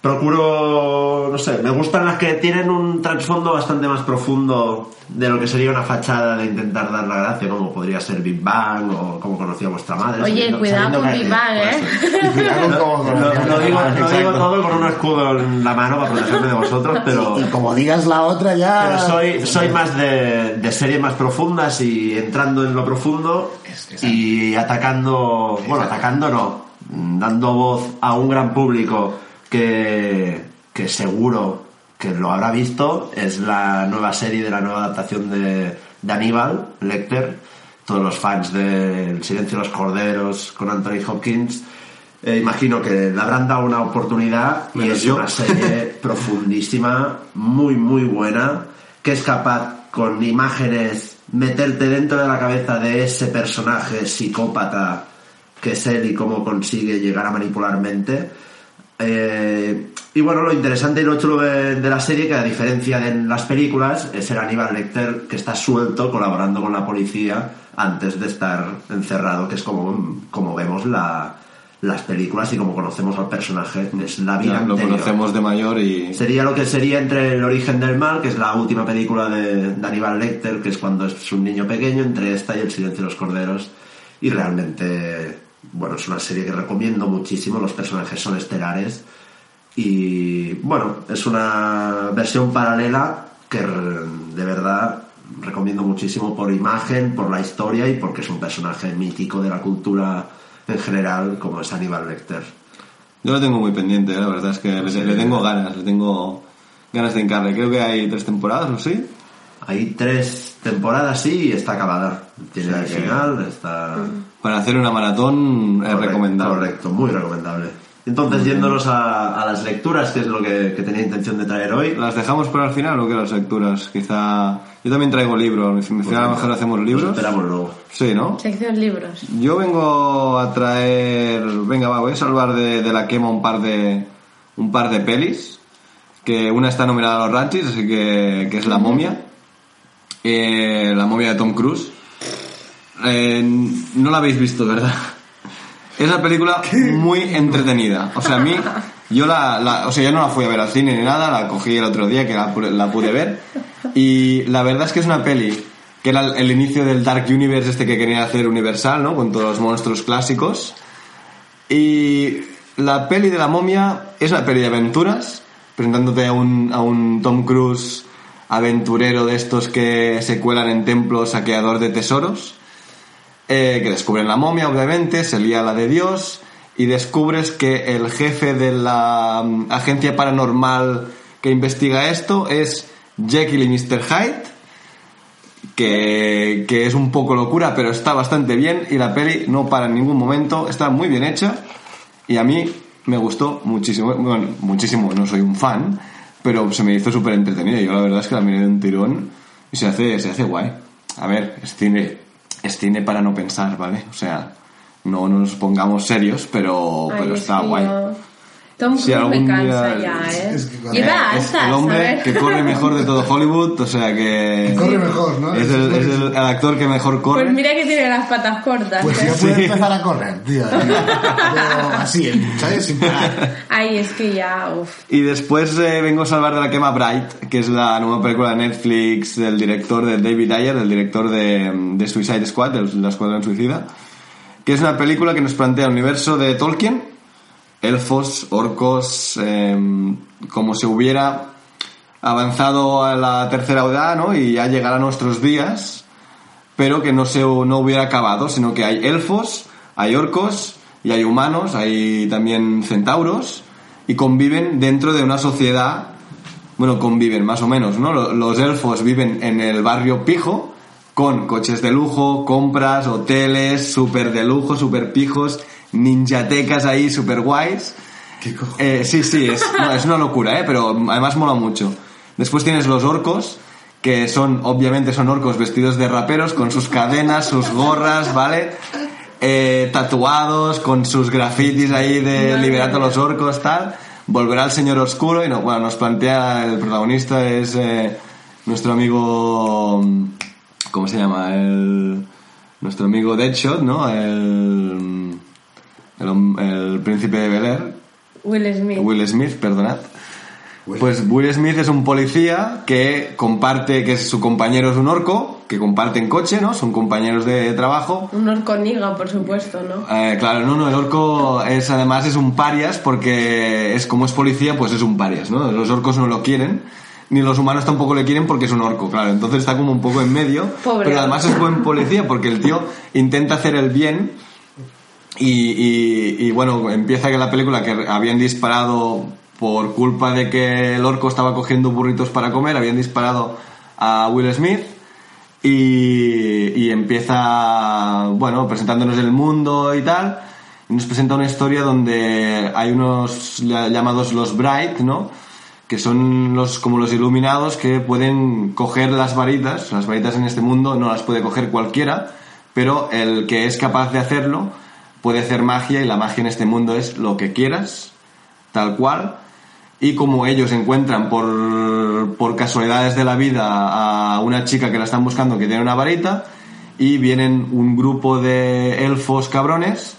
procuro, no sé, me gustan las que tienen un trasfondo bastante más profundo de lo que sería una fachada de intentar dar la gracia, como podría ser Big Bang o como conocía vuestra madre. Oye, sabiendo- cuidado sabiendo con Big Bang, ¿eh? Cuidado No, conocías no digo, todo con un escudo en la mano para protegerme de vosotros, pero, Y como digas la otra ya... pero soy, soy más de, de series más profundas y entrando en lo profundo exacto. y atacando, bueno, atacando no, dando voz a un gran público que, que seguro que lo habrá visto, es la nueva serie de la nueva adaptación de, de Aníbal Lecter, todos los fans de silencio de los corderos con Anthony Hopkins. eh, imagino que le habrán dado una oportunidad y Menos es yo. una serie profundísima, muy, muy buena, que es capaz con imágenes meterte dentro de la cabeza de ese personaje psicópata qué es él y cómo consigue llegar a manipular mente. Eh, y bueno, lo interesante y lo chulo de, de la serie, que a diferencia de las películas, es el Aníbal Lecter que está suelto colaborando con la policía antes de estar encerrado, que es como, como vemos la, las películas y como conocemos al personaje. Es la vida Ya, lo anterior. conocemos de mayor y... Sería lo que sería entre El origen del mal, que es la última película de, de Aníbal Lecter, que es cuando es un niño pequeño, entre esta y El silencio de los corderos. Y realmente, bueno, es una serie que recomiendo muchísimo, los personajes son estelares. Y bueno, es una versión paralela que de verdad recomiendo muchísimo por imagen, por la historia y porque es un personaje mítico de la cultura en general, como es Aníbal Lecter. Yo lo tengo muy pendiente, ¿eh? la verdad es que le, le tengo ganas, le tengo ganas de encarle. Creo que hay tres temporadas o sí. Hay tres temporadas, sí, y está acabada. Tiene Sí, el que- final, está... Para hacer una maratón es Correcto, recomendable. Correcto, muy recomendable. Entonces, yéndonos a, a las lecturas, que es lo que, que tenía intención de traer hoy. ¿Las dejamos para el final o qué las lecturas? Quizá... Yo también traigo libros, al final a lo mejor hacemos Nos libros. esperamos luego. Sí, ¿no? Sección libros. Yo vengo a traer, venga, va, voy a salvar de, de la quema un par de un par de pelis, que una está nominada a los Ratchis, así que, que es La momia, Eh, la momia de Tom Cruise. Eh, no la habéis visto, ¿verdad? Es una película muy entretenida. O sea, a mí, yo la, la- o sea, yo no la fui a ver al cine ni nada, la cogí el otro día que la, pu- la pude ver. Y la verdad es que es una peli que era el, el inicio del Dark Universe este que quería hacer Universal, ¿no? Con todos los monstruos clásicos. Y la peli de la momia es una peli de aventuras, presentándote a un, a un Tom Cruise aventurero de estos que se cuelan en templos, saqueador de tesoros eh, que descubren la momia, obviamente, se lía la de Dios y descubres que el jefe de la mm, agencia paranormal que investiga esto es Jekyll y Mr. Hyde, que, que es un poco locura, pero está bastante bien y la peli no para en ningún momento, está muy bien hecha y a mí me gustó muchísimo, bueno, muchísimo, no soy un fan, pero se me hizo súper entretenida. Yo la verdad es que la miré de un tirón y se hace, se hace guay. A ver, es cine, es cine para no pensar, ¿vale? O sea, no nos pongamos serios, pero, Ay, pero es está guay. Tom Si Cruise me algún cansa día- ya, ¿eh? es que Es altas, el hombre ¿sabes? que corre mejor de todo Hollywood, o sea que... Que corre mejor, ¿no? Es el, es el- el actor que mejor corre. Pues mira que tiene las patas cortas. Pues ¿eh? ya puede empezar a correr, tío. Pero así, ¿sabes? Sin parar. Ay, es que ya, uff. Y después eh, vengo a salvar de la quema Bright, que es la nueva película de Netflix del director de David Ayer, el director de, de Suicide Squad, de la Escuadrón Suicida, que es una película que nos plantea el universo de Tolkien, elfos, orcos, eh, como si hubiera avanzado a la tercera edad, ¿no? Y ya llegar a nuestros días, pero que no se no hubiera acabado, sino que hay elfos, hay orcos y hay humanos, hay también centauros y conviven dentro de una sociedad, bueno, conviven más o menos, ¿no? Lo- Los elfos viven en el barrio pijo con coches de lujo, compras, hoteles, súper de lujo, súper pijos, ninjatecas ahí súper guays. ¿Qué? Eh, sí, sí, es, no, es una locura, ¿eh? pero además mola mucho. Después tienes los orcos, que son, obviamente, son orcos vestidos de raperos, con sus cadenas, sus gorras, ¿vale? Eh, tatuados, con sus grafitis ahí de liberando a los orcos, tal. Volverá el señor oscuro y no, bueno, nos plantea, el protagonista es eh, nuestro amigo, ¿cómo se llama? El, nuestro amigo Deadshot, ¿no? El, el, príncipe de Bel Air. Will Smith. Will Smith, perdonad. Will. Pues Will Smith es un policía que comparte, que es su compañero es un orco, que comparten coche, ¿no? Son compañeros de trabajo. Un orconiga, por supuesto, ¿no? Eh, claro, no, no, el orco es además es un parias porque es como es policía, pues es un parias, ¿no? Los orcos no lo quieren, ni los humanos tampoco le quieren porque es un orco, claro. Entonces está como un poco en medio, Pobre pero además orco. es buen policía porque el tío intenta hacer el bien y, y- bueno, empieza que la película que habían disparado por culpa de que el orco estaba cogiendo burritos para comer, habían disparado a Will Smith y, y empieza, bueno, presentándonos el mundo y tal. Y nos presenta una historia donde hay unos lla- llamados los Bright, ¿no? Que son los, como los iluminados que pueden coger las varitas. Las varitas en este mundo no las puede coger cualquiera, pero el que es capaz de hacerlo puede hacer magia y la magia en este mundo es lo que quieras, tal cual. Y como ellos encuentran por, por casualidades de la vida a una chica que la están buscando que tiene una varita, y vienen un grupo de elfos cabrones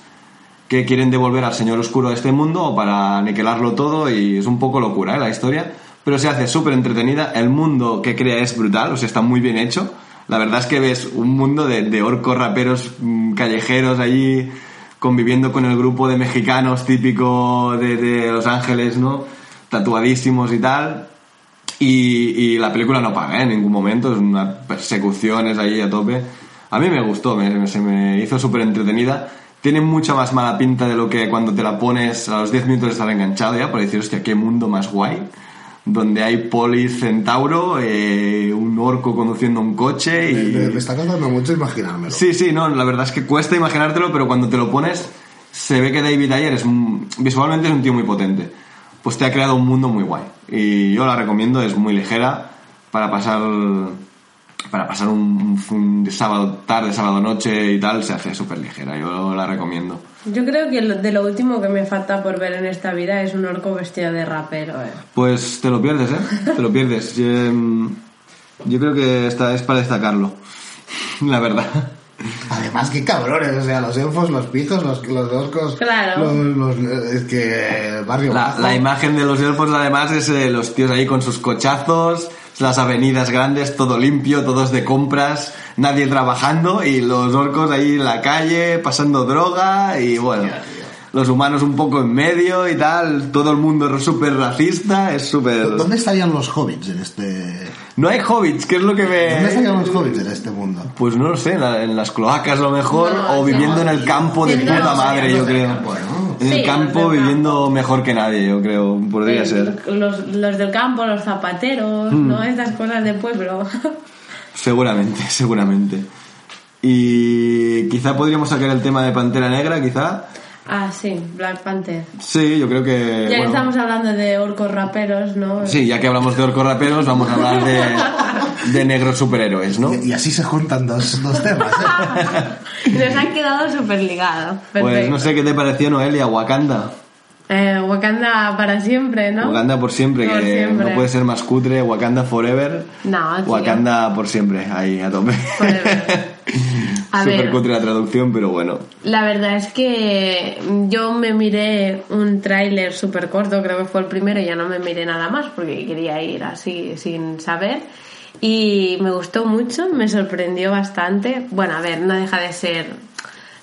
que quieren devolver al Señor Oscuro de este mundo para aniquilarlo todo y es un poco locura ¿eh? la historia, pero se hace súper entretenida, el mundo que crea es brutal, o sea, está muy bien hecho. La verdad es que ves un mundo de, de orcos raperos mm, callejeros allí conviviendo con el grupo de mexicanos típico de, Los Ángeles, ¿no? Tatuadísimos y tal. Y, la película no paga ¿eh? en ningún momento, es una persecuciones ahí a tope. A mí me gustó, me- se me hizo súper entretenida. Tiene mucha más mala pinta de lo que cuando te la pones a los 10 minutos de estar enganchado ya, por decir, hostia, qué mundo más guay. Donde hay polis centauro, eh, un orco conduciendo un coche y... Me, me está costando mucho imaginármelo. Sí, sí, no, la verdad es que cuesta imaginártelo, pero cuando te lo pones, se ve que David Ayer es un- visualmente es un tío muy potente. Pues te ha creado un mundo muy guay. Y yo la recomiendo, es muy ligera para pasar para pasar un, un sábado tarde, sábado noche y tal, se hace súper ligera. Yo la recomiendo. Yo creo que de lo último que me falta por ver en esta vida es un orco vestido de rapero. eh. Pues te lo pierdes, ¿eh? Te lo pierdes. Yo, em, yo creo que esta es para destacarlo. La verdad. Además, qué cabrones, o sea, los elfos, los pijos, los, los orcos. Claro. Los, los- es que el barrio La, bajo. la imagen de los elfos además es eh, los tíos ahí con sus cochazos, las avenidas grandes, todo limpio, todos de compras, nadie trabajando y los orcos ahí en la calle pasando droga y bueno, los humanos un poco en medio y tal, todo el mundo es súper racista, es súper... ¿Dónde estarían los hobbits en este. No hay hobbits, ¿qué es lo que me... ¿Dónde estarían los hobbits en este mundo? Pues no lo sé, en, la- en las cloacas a lo mejor, No, o viviendo no, en el campo de puta no, madre, yo no, creo. bueno. En el Sí, campo viviendo mejor que nadie, yo creo, podría ser. Los, los del campo, los zapateros, Mm. ¿no? Estas cosas de pueblo. Seguramente, seguramente. Y quizá podríamos sacar el tema de Pantera Negra, quizá. Ah, sí, Black Panther. Sí, yo creo que... Ya que estamos hablando de orcos raperos, ¿no? Sí, ya que hablamos de orcos raperos, vamos a hablar de, de negros superhéroes, ¿no? Y, y así se juntan dos, dos temas. ¿eh? Nos han quedado súper ligados. Pues no sé qué te pareció Noelia, Wakanda. Eh, Wakanda para siempre, ¿no? Wakanda por siempre, Por que siempre. no puede ser más cutre, Wakanda forever. No, tío. Wakanda por siempre, ahí a tope. Forever. A Súper ver. cutre la traducción, pero bueno. La verdad es que yo me miré un tráiler súper corto, creo que fue el primero, y ya no me miré nada más porque quería ir así sin saber. Y me gustó mucho, me sorprendió bastante. Bueno, a ver, no deja de ser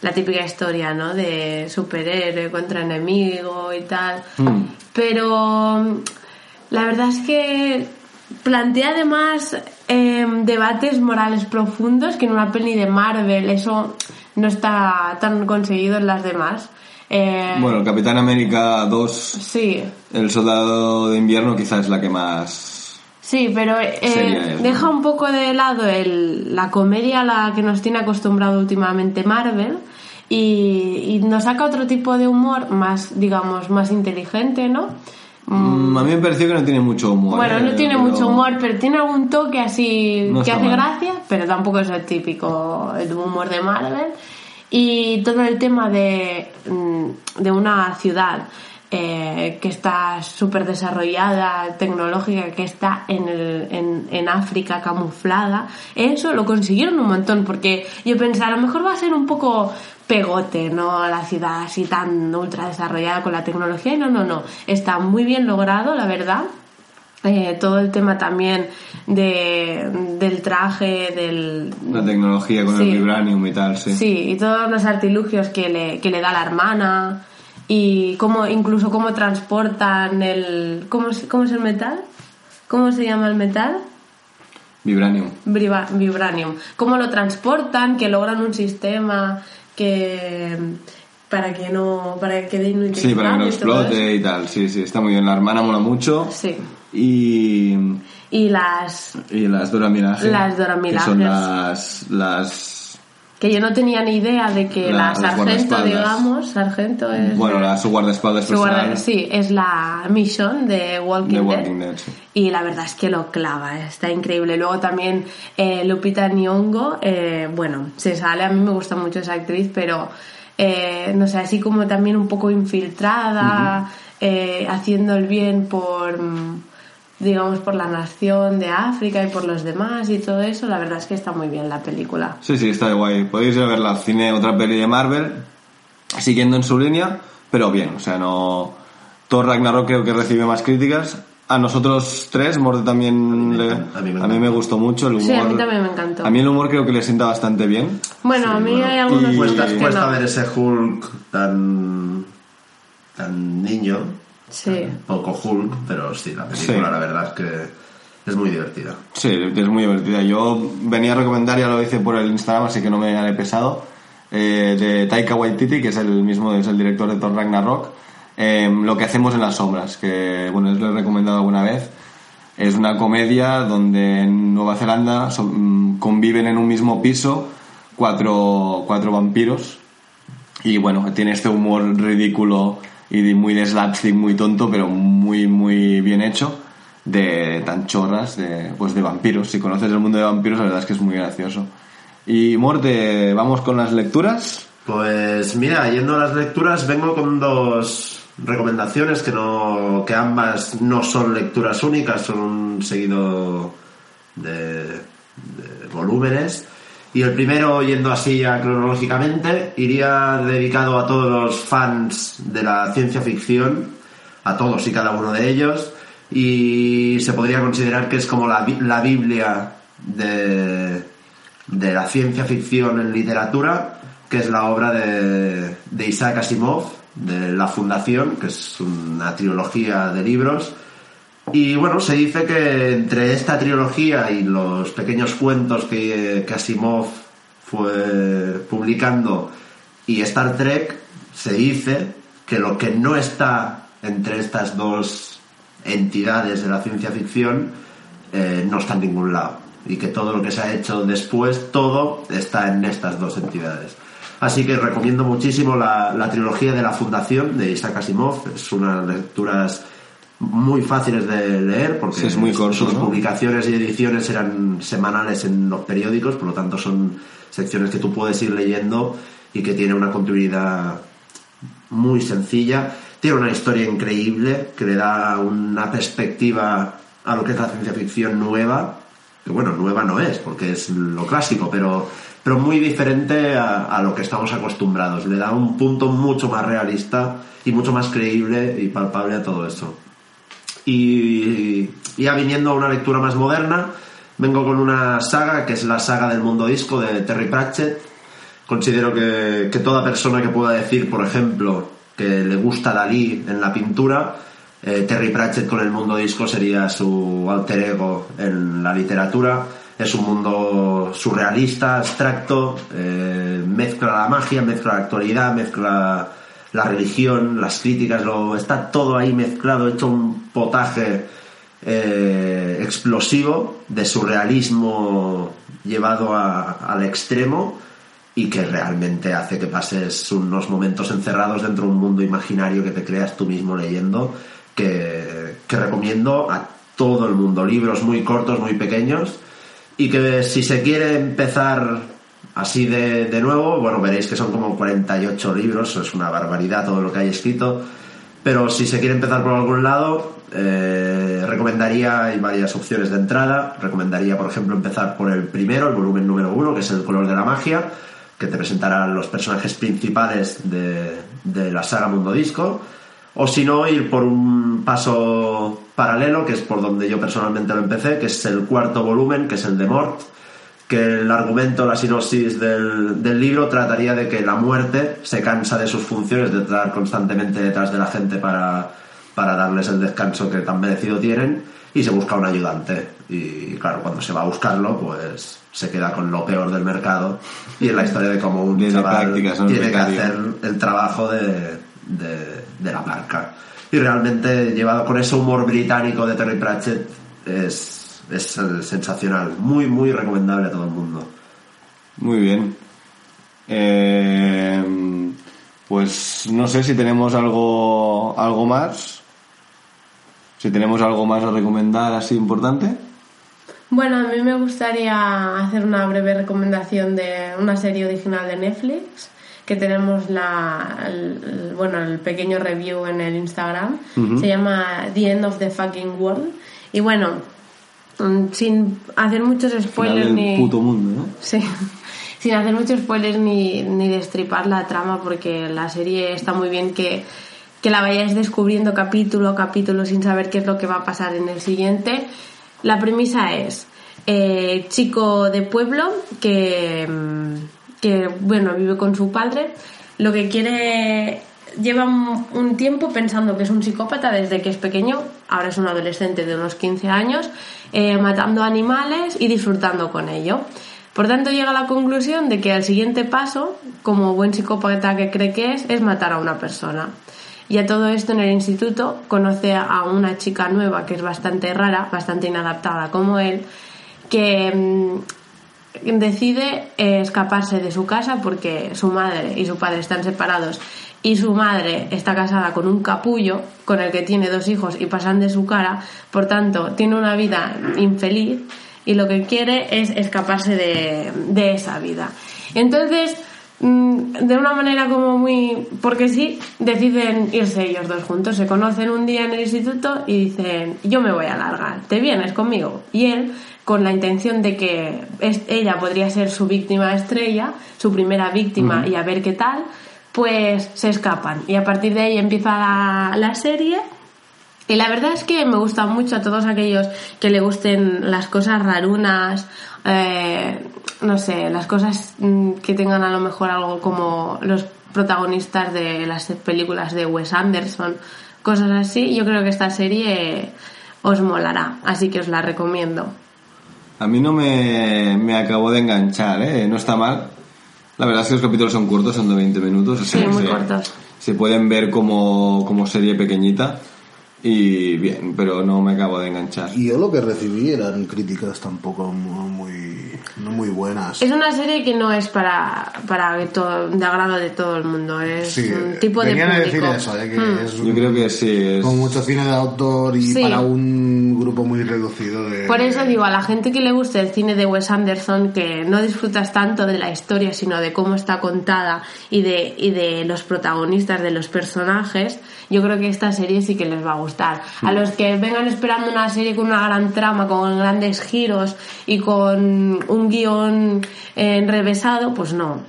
la típica historia, ¿no? De superhéroe contra enemigo y tal. Mm. Pero la verdad es que plantea además eh, debates morales profundos que en una peli de Marvel eso no está tan conseguido en las demás. Eh, Bueno, Capitán América 2, Sí, el Soldado de Invierno, quizás es la que más... sí, pero eh, deja un poco de lado el- la comedia a la que nos tiene acostumbrado últimamente Marvel y, y nos saca otro tipo de humor más, digamos, más inteligente, ¿no? Mm, a mí me pareció que no tiene mucho humor. Bueno, eh, no tiene pero- mucho humor, pero tiene algún toque así No que hace mal. gracia, pero tampoco es el típico el humor de Marvel. Y todo el tema de, mm, de una ciudad eh, que está súper desarrollada, tecnológica, que está en, el, en, en África camuflada, eso lo consiguieron un montón, porque yo pensé, a lo mejor va a ser un poco pegote, ¿no? La ciudad así tan ultra desarrollada con la tecnología, y no, no, no, está muy bien logrado, la verdad. Eh, todo el tema también de, del traje, del, La tecnología con Sí. el vibranium y tal, sí. Sí, y todos los artilugios que le, que le da la hermana y cómo, incluso cómo transportan el... ¿cómo, es- ¿Cómo es el metal? ¿Cómo se llama el metal? Vibranium. Briva- Vibranium. Cómo lo transportan, que logran un sistema que... para que no... para que dé Sí, para que no explote y tal. Sí, sí, está muy bien. La hermana mola mucho. Sí. Y, Y las... y las Dora Milaje. Las Dora Que son las, las... que yo no tenía ni idea de que La- la, sargento, digamos, sargento es... Bueno, la, su guardaespaldas Su guarda- sí, es la Mission de Walking, De Dead. Walking Dead, sí. Y la verdad es que lo clava, está increíble. Luego también eh, Lupita Nyong'o, eh, bueno, se sale, a mí me gusta mucho esa actriz, pero eh, no sé, así como también un poco infiltrada, haciendo el bien por, digamos, por la nación de África y por los demás y todo eso, la verdad es que está muy bien la película. Sí, sí, está guay. Podéis ir a verla al cine, otra peli de Marvel, siguiendo en su línea, pero bien, o sea, no... Thor Ragnarok creo que recibe más críticas. A nosotros tres, Morde también me le- a mí me a mí me gustó mucho el humor. Sí, a mí también me encantó. A mí el humor creo que le sienta bastante bien. Bueno, a mí bueno, hay algunos y- Cuesta, que cuesta no. ver ese Hulk tan, tan niño, Sí. poco Hulk, pero sí, la película Sí. la verdad es que es muy divertida. Sí, es muy divertida. Yo venía a recomendar, ya lo hice por el Instagram, así que no me haré pesado, eh, de Taika Waititi, que es el mismo, es el director de Thor Ragnarok, eh, Lo que hacemos en las sombras, que bueno, os lo he recomendado alguna vez. Es una comedia donde en Nueva Zelanda son- mm, conviven en un mismo piso cuatro, cuatro vampiros y bueno, tiene este humor ridículo y muy de slapstick, muy tonto, pero muy, muy bien hecho, de tan chorras, de, pues de vampiros. Si conoces el mundo de vampiros, la verdad es que es muy gracioso. Y Morte, vamos con las lecturas. Pues mira, yendo a las lecturas, vengo con dos recomendaciones que no que ambas no son lecturas únicas, son un seguido de, de volúmenes. Y el primero, yendo así ya cronológicamente, iría dedicado a todos los fans de la ciencia ficción, a todos y cada uno de ellos, y se podría considerar que es como la, la Biblia de, de la ciencia ficción en literatura, que es la obra de, de Isaac Asimov, de La Fundación, que es una trilogía de libros. Y bueno, se dice que entre esta trilogía y los pequeños cuentos que, que Asimov fue publicando y Star Trek, se dice que lo que no está entre estas dos entidades de la ciencia ficción eh, no está en ningún lado y que todo lo que se ha hecho después, todo está en estas dos entidades. Así que recomiendo muchísimo la, la trilogía de la Fundación de Isaac Asimov. Es unas lecturas muy fáciles de leer porque Sí, es muy corto, sus ¿no? publicaciones y ediciones eran semanales en los periódicos, por lo tanto son secciones que tú puedes ir leyendo y que tiene una continuidad muy sencilla. Tiene una historia increíble que le da una perspectiva a lo que es la ciencia ficción nueva, que bueno, nueva no es, porque es lo clásico, pero, pero muy diferente a, a lo que estamos acostumbrados. Le da un punto mucho más realista y mucho más creíble y palpable a todo eso. Y ya viniendo a una lectura más moderna, vengo con una saga que es la saga del mundo disco de Terry Pratchett. Considero que, que toda persona que pueda decir, por ejemplo, que le gusta Dalí en la pintura, eh, Terry Pratchett con el mundo disco sería su alter ego en la literatura. Es un mundo surrealista, abstracto, eh, mezcla la magia, mezcla la actualidad, mezcla la religión, las críticas, lo, está todo ahí mezclado, hecho un potaje eh, explosivo de surrealismo llevado a- al extremo y que realmente hace que pases unos momentos encerrados dentro de un mundo imaginario que te creas tú mismo leyendo, que, que recomiendo a todo el mundo. Libros muy cortos, muy pequeños, y que si se quiere empezar así de, de nuevo, bueno, veréis que son como 48 libros, es una barbaridad todo lo que hay escrito, pero si se quiere empezar por algún lado, eh, recomendaría, hay varias opciones de entrada, recomendaría, por ejemplo, empezar por el primero, el volumen número uno, que es El color de la magia, que te presentará los personajes principales de, de la saga Mundo Disco, o si no, ir por un paso paralelo, que es por donde yo personalmente lo empecé, que es el cuarto volumen, que es el de Mort, que el argumento, la sinopsis del, del libro trataría de que la muerte se cansa de sus funciones de estar constantemente detrás de la gente para, para darles el descanso que tan merecido tienen y se busca un ayudante. Y claro, cuando se va a buscarlo, pues se queda con lo peor del mercado y es la historia de cómo un chaval tiene que hacer el trabajo de, de, de la marca. Y realmente, llevado con ese humor británico de Terry Pratchett, es, es sensacional. Muy, muy recomendable a todo el mundo. Muy bien. Eh, pues no sé si tenemos algo, algo más. Si tenemos algo más a recomendar así importante. Bueno, a mí me gustaría hacer una breve recomendación de una serie original de Netflix que tenemos la, el, bueno, el pequeño review en el Instagram. Se llama The End of the Fucking World. Y bueno, sin hacer muchos Final spoilers del ni... puto mundo, ¿no? Sí, sin hacer muchos spoilers ni, ni destripar la trama porque la serie está muy bien que, que la vayáis descubriendo capítulo a capítulo sin saber qué es lo que va a pasar en el siguiente. La premisa es eh, chico de pueblo que, mm, que bueno vive con su padre, lo que quiere lleva un tiempo pensando que es un psicópata desde que es pequeño, ahora es un adolescente de unos 15 años, eh, matando animales y disfrutando con ello. Por tanto, llega a la conclusión de que el siguiente paso, como buen psicópata que cree que es, es matar a una persona. Y a todo esto en el instituto conoce a una chica nueva que es bastante rara, bastante inadaptada como él, que mm, decide eh, escaparse de su casa porque su madre y su padre están separados y su madre está casada con un capullo con el que tiene dos hijos y pasan de su cara, por tanto tiene una vida infeliz y lo que quiere es escaparse de, de esa vida. Entonces, mm, de una manera como muy... porque sí, deciden irse ellos dos juntos, se conocen un día en el instituto y dicen, yo me voy a largar, ¿te vienes conmigo? Y él, con la intención de que ella podría ser su víctima estrella, su primera víctima y a ver qué tal, pues se escapan. Y a partir de ahí empieza la, la serie y la verdad es que me gusta mucho a todos aquellos que le gusten las cosas rarunas, eh, no sé, las cosas mm, que tengan a lo mejor algo como los protagonistas de las películas de Wes Anderson, cosas así. Yo creo que esta serie os molará, así que os la recomiendo. A mí no me, me de enganchar, ¿eh? No está mal. La verdad es que los capítulos son cortos, son de 20 minutos. o sea Sí, que muy se, cortos. Se pueden ver como, como serie pequeñita y bien, pero no me acabo de enganchar. Y yo lo que recibí eran críticas tampoco mu- muy, no muy buenas. Es una serie que no es para, para todo, de agrado de todo el mundo, es Sí, un tipo de a decir público. eso, eh, que Mm. es Yo creo que sí, es... con mucho cine de autor y Sí. para un grupo muy reducido de... Por eso digo, a la gente que le guste el cine de Wes Anderson, que no disfrutas tanto de la historia, sino de cómo está contada y de, y de los protagonistas, de los personajes, yo creo que esta serie sí que les va a gustar. A los que vengan esperando una serie con una gran trama, con grandes giros y con un guion enrevesado, pues no.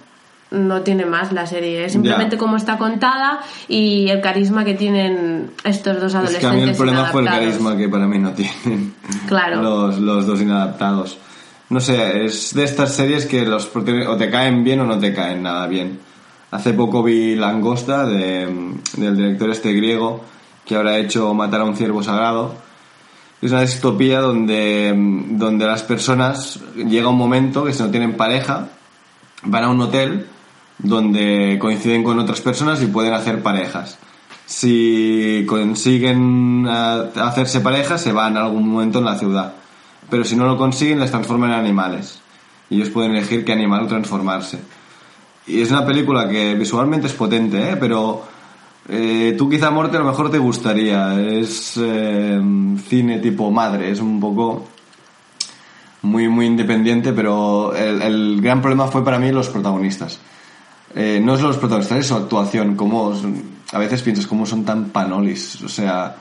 No tiene más la serie, es simplemente Ya. cómo está contada y el carisma que tienen estos dos Es adolescentes. que a mí el problema fue el carisma que para mí no tienen Claro. los, los dos inadaptados. No sé, es de estas series que los o te caen bien o no te caen nada bien. Hace poco vi Langosta de, del director este griego que habrá hecho Matar a un ciervo sagrado. Es una distopía donde, donde las personas llega un momento que si no tienen pareja van a un hotel donde coinciden con otras personas y pueden hacer parejas. Si consiguen eh, hacerse parejas, se van a algún momento en la ciudad. Pero si no lo consiguen, les transforman en animales. Y ellos pueden elegir qué animal transformarse. Y es una película que visualmente es potente, ¿eh? pero eh, tú quizá, Morte, a lo mejor te gustaría. Es eh, cine tipo madre, es un poco muy, muy independiente, pero el, el gran problema fue para mí los protagonistas. Eh, no es los protagonistas, es su actuación. Son- a veces piensas cómo son tan panolis. O sea,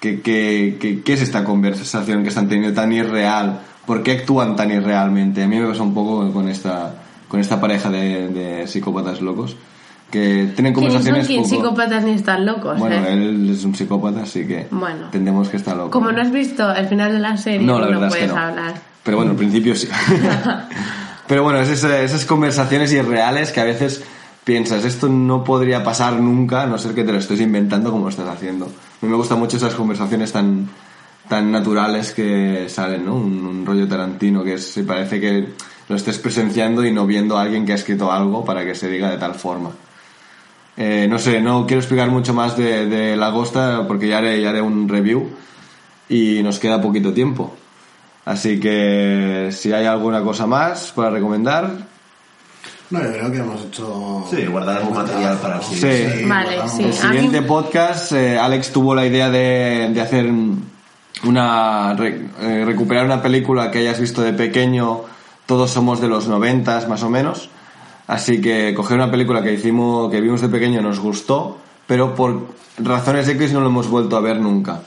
¿qué, qué, qué, es esta conversación que están teniendo tan irreal? ¿Por qué actúan tan irrealmente? A mí me pasa un poco con esta, con esta pareja de psicópatas locos que tienen conversaciones poco- psicópatas ni están locos, Bueno, ¿eh? él es un psicópata, así que Bueno. entendemos que está loco. Como no has visto el final de la serie, No, la no, verdad es que puedes no. hablar. Pero bueno, al principio sí. Pero bueno, es esa- esas conversaciones irreales que a veces piensas, esto no podría pasar nunca, a no ser que te lo estés inventando como lo estás haciendo. A mí me gustan mucho esas conversaciones tan, tan naturales que salen, ¿no? Un, un rollo tarantino que es- parece que lo estés presenciando y no viendo a alguien que ha escrito algo para que se diga de tal forma. Eh, no sé, no quiero explicar mucho más de, de La Agosta porque ya haré, ya haré un review y nos queda poquito tiempo. Así que si hay alguna cosa más para recomendar, No, yo creo que hemos hecho... Sí, guardaremos material para el siguiente. Sí. Vale, sí. el siguiente mí- podcast, eh, Alex tuvo la idea de, de hacer una re- eh, recuperar una película que hayas visto de pequeño. Todos somos de los noventas, más o menos. Así que coger una película que hicimos, que vimos de pequeño nos gustó, pero por razones X no lo hemos vuelto a ver nunca.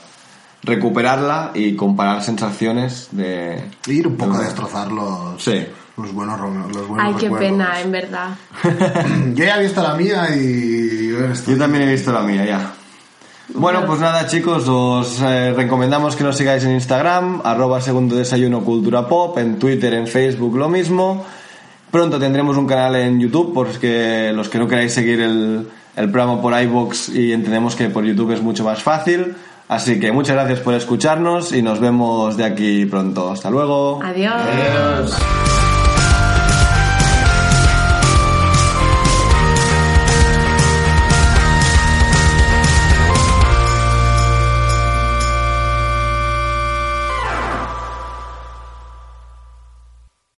Recuperarla y comparar sensaciones de... Ir un poco a de- destrozar los, Sí. los buenos, los buenos Ay, qué recuerdos. pena, en verdad. Yo ya he visto la mía y... Yo también he visto la mía ya. Bueno, pues nada chicos, os eh, recomendamos que nos sigáis en Instagram, arroba segundo desayuno cultura pop, en Twitter, en Facebook lo mismo. Pronto tendremos un canal en YouTube, por que los que no queráis seguir el, el programa por iVoox y entendemos que por YouTube es mucho más fácil. Así que muchas gracias por escucharnos y nos vemos de aquí pronto. Hasta luego. Adiós. Adiós.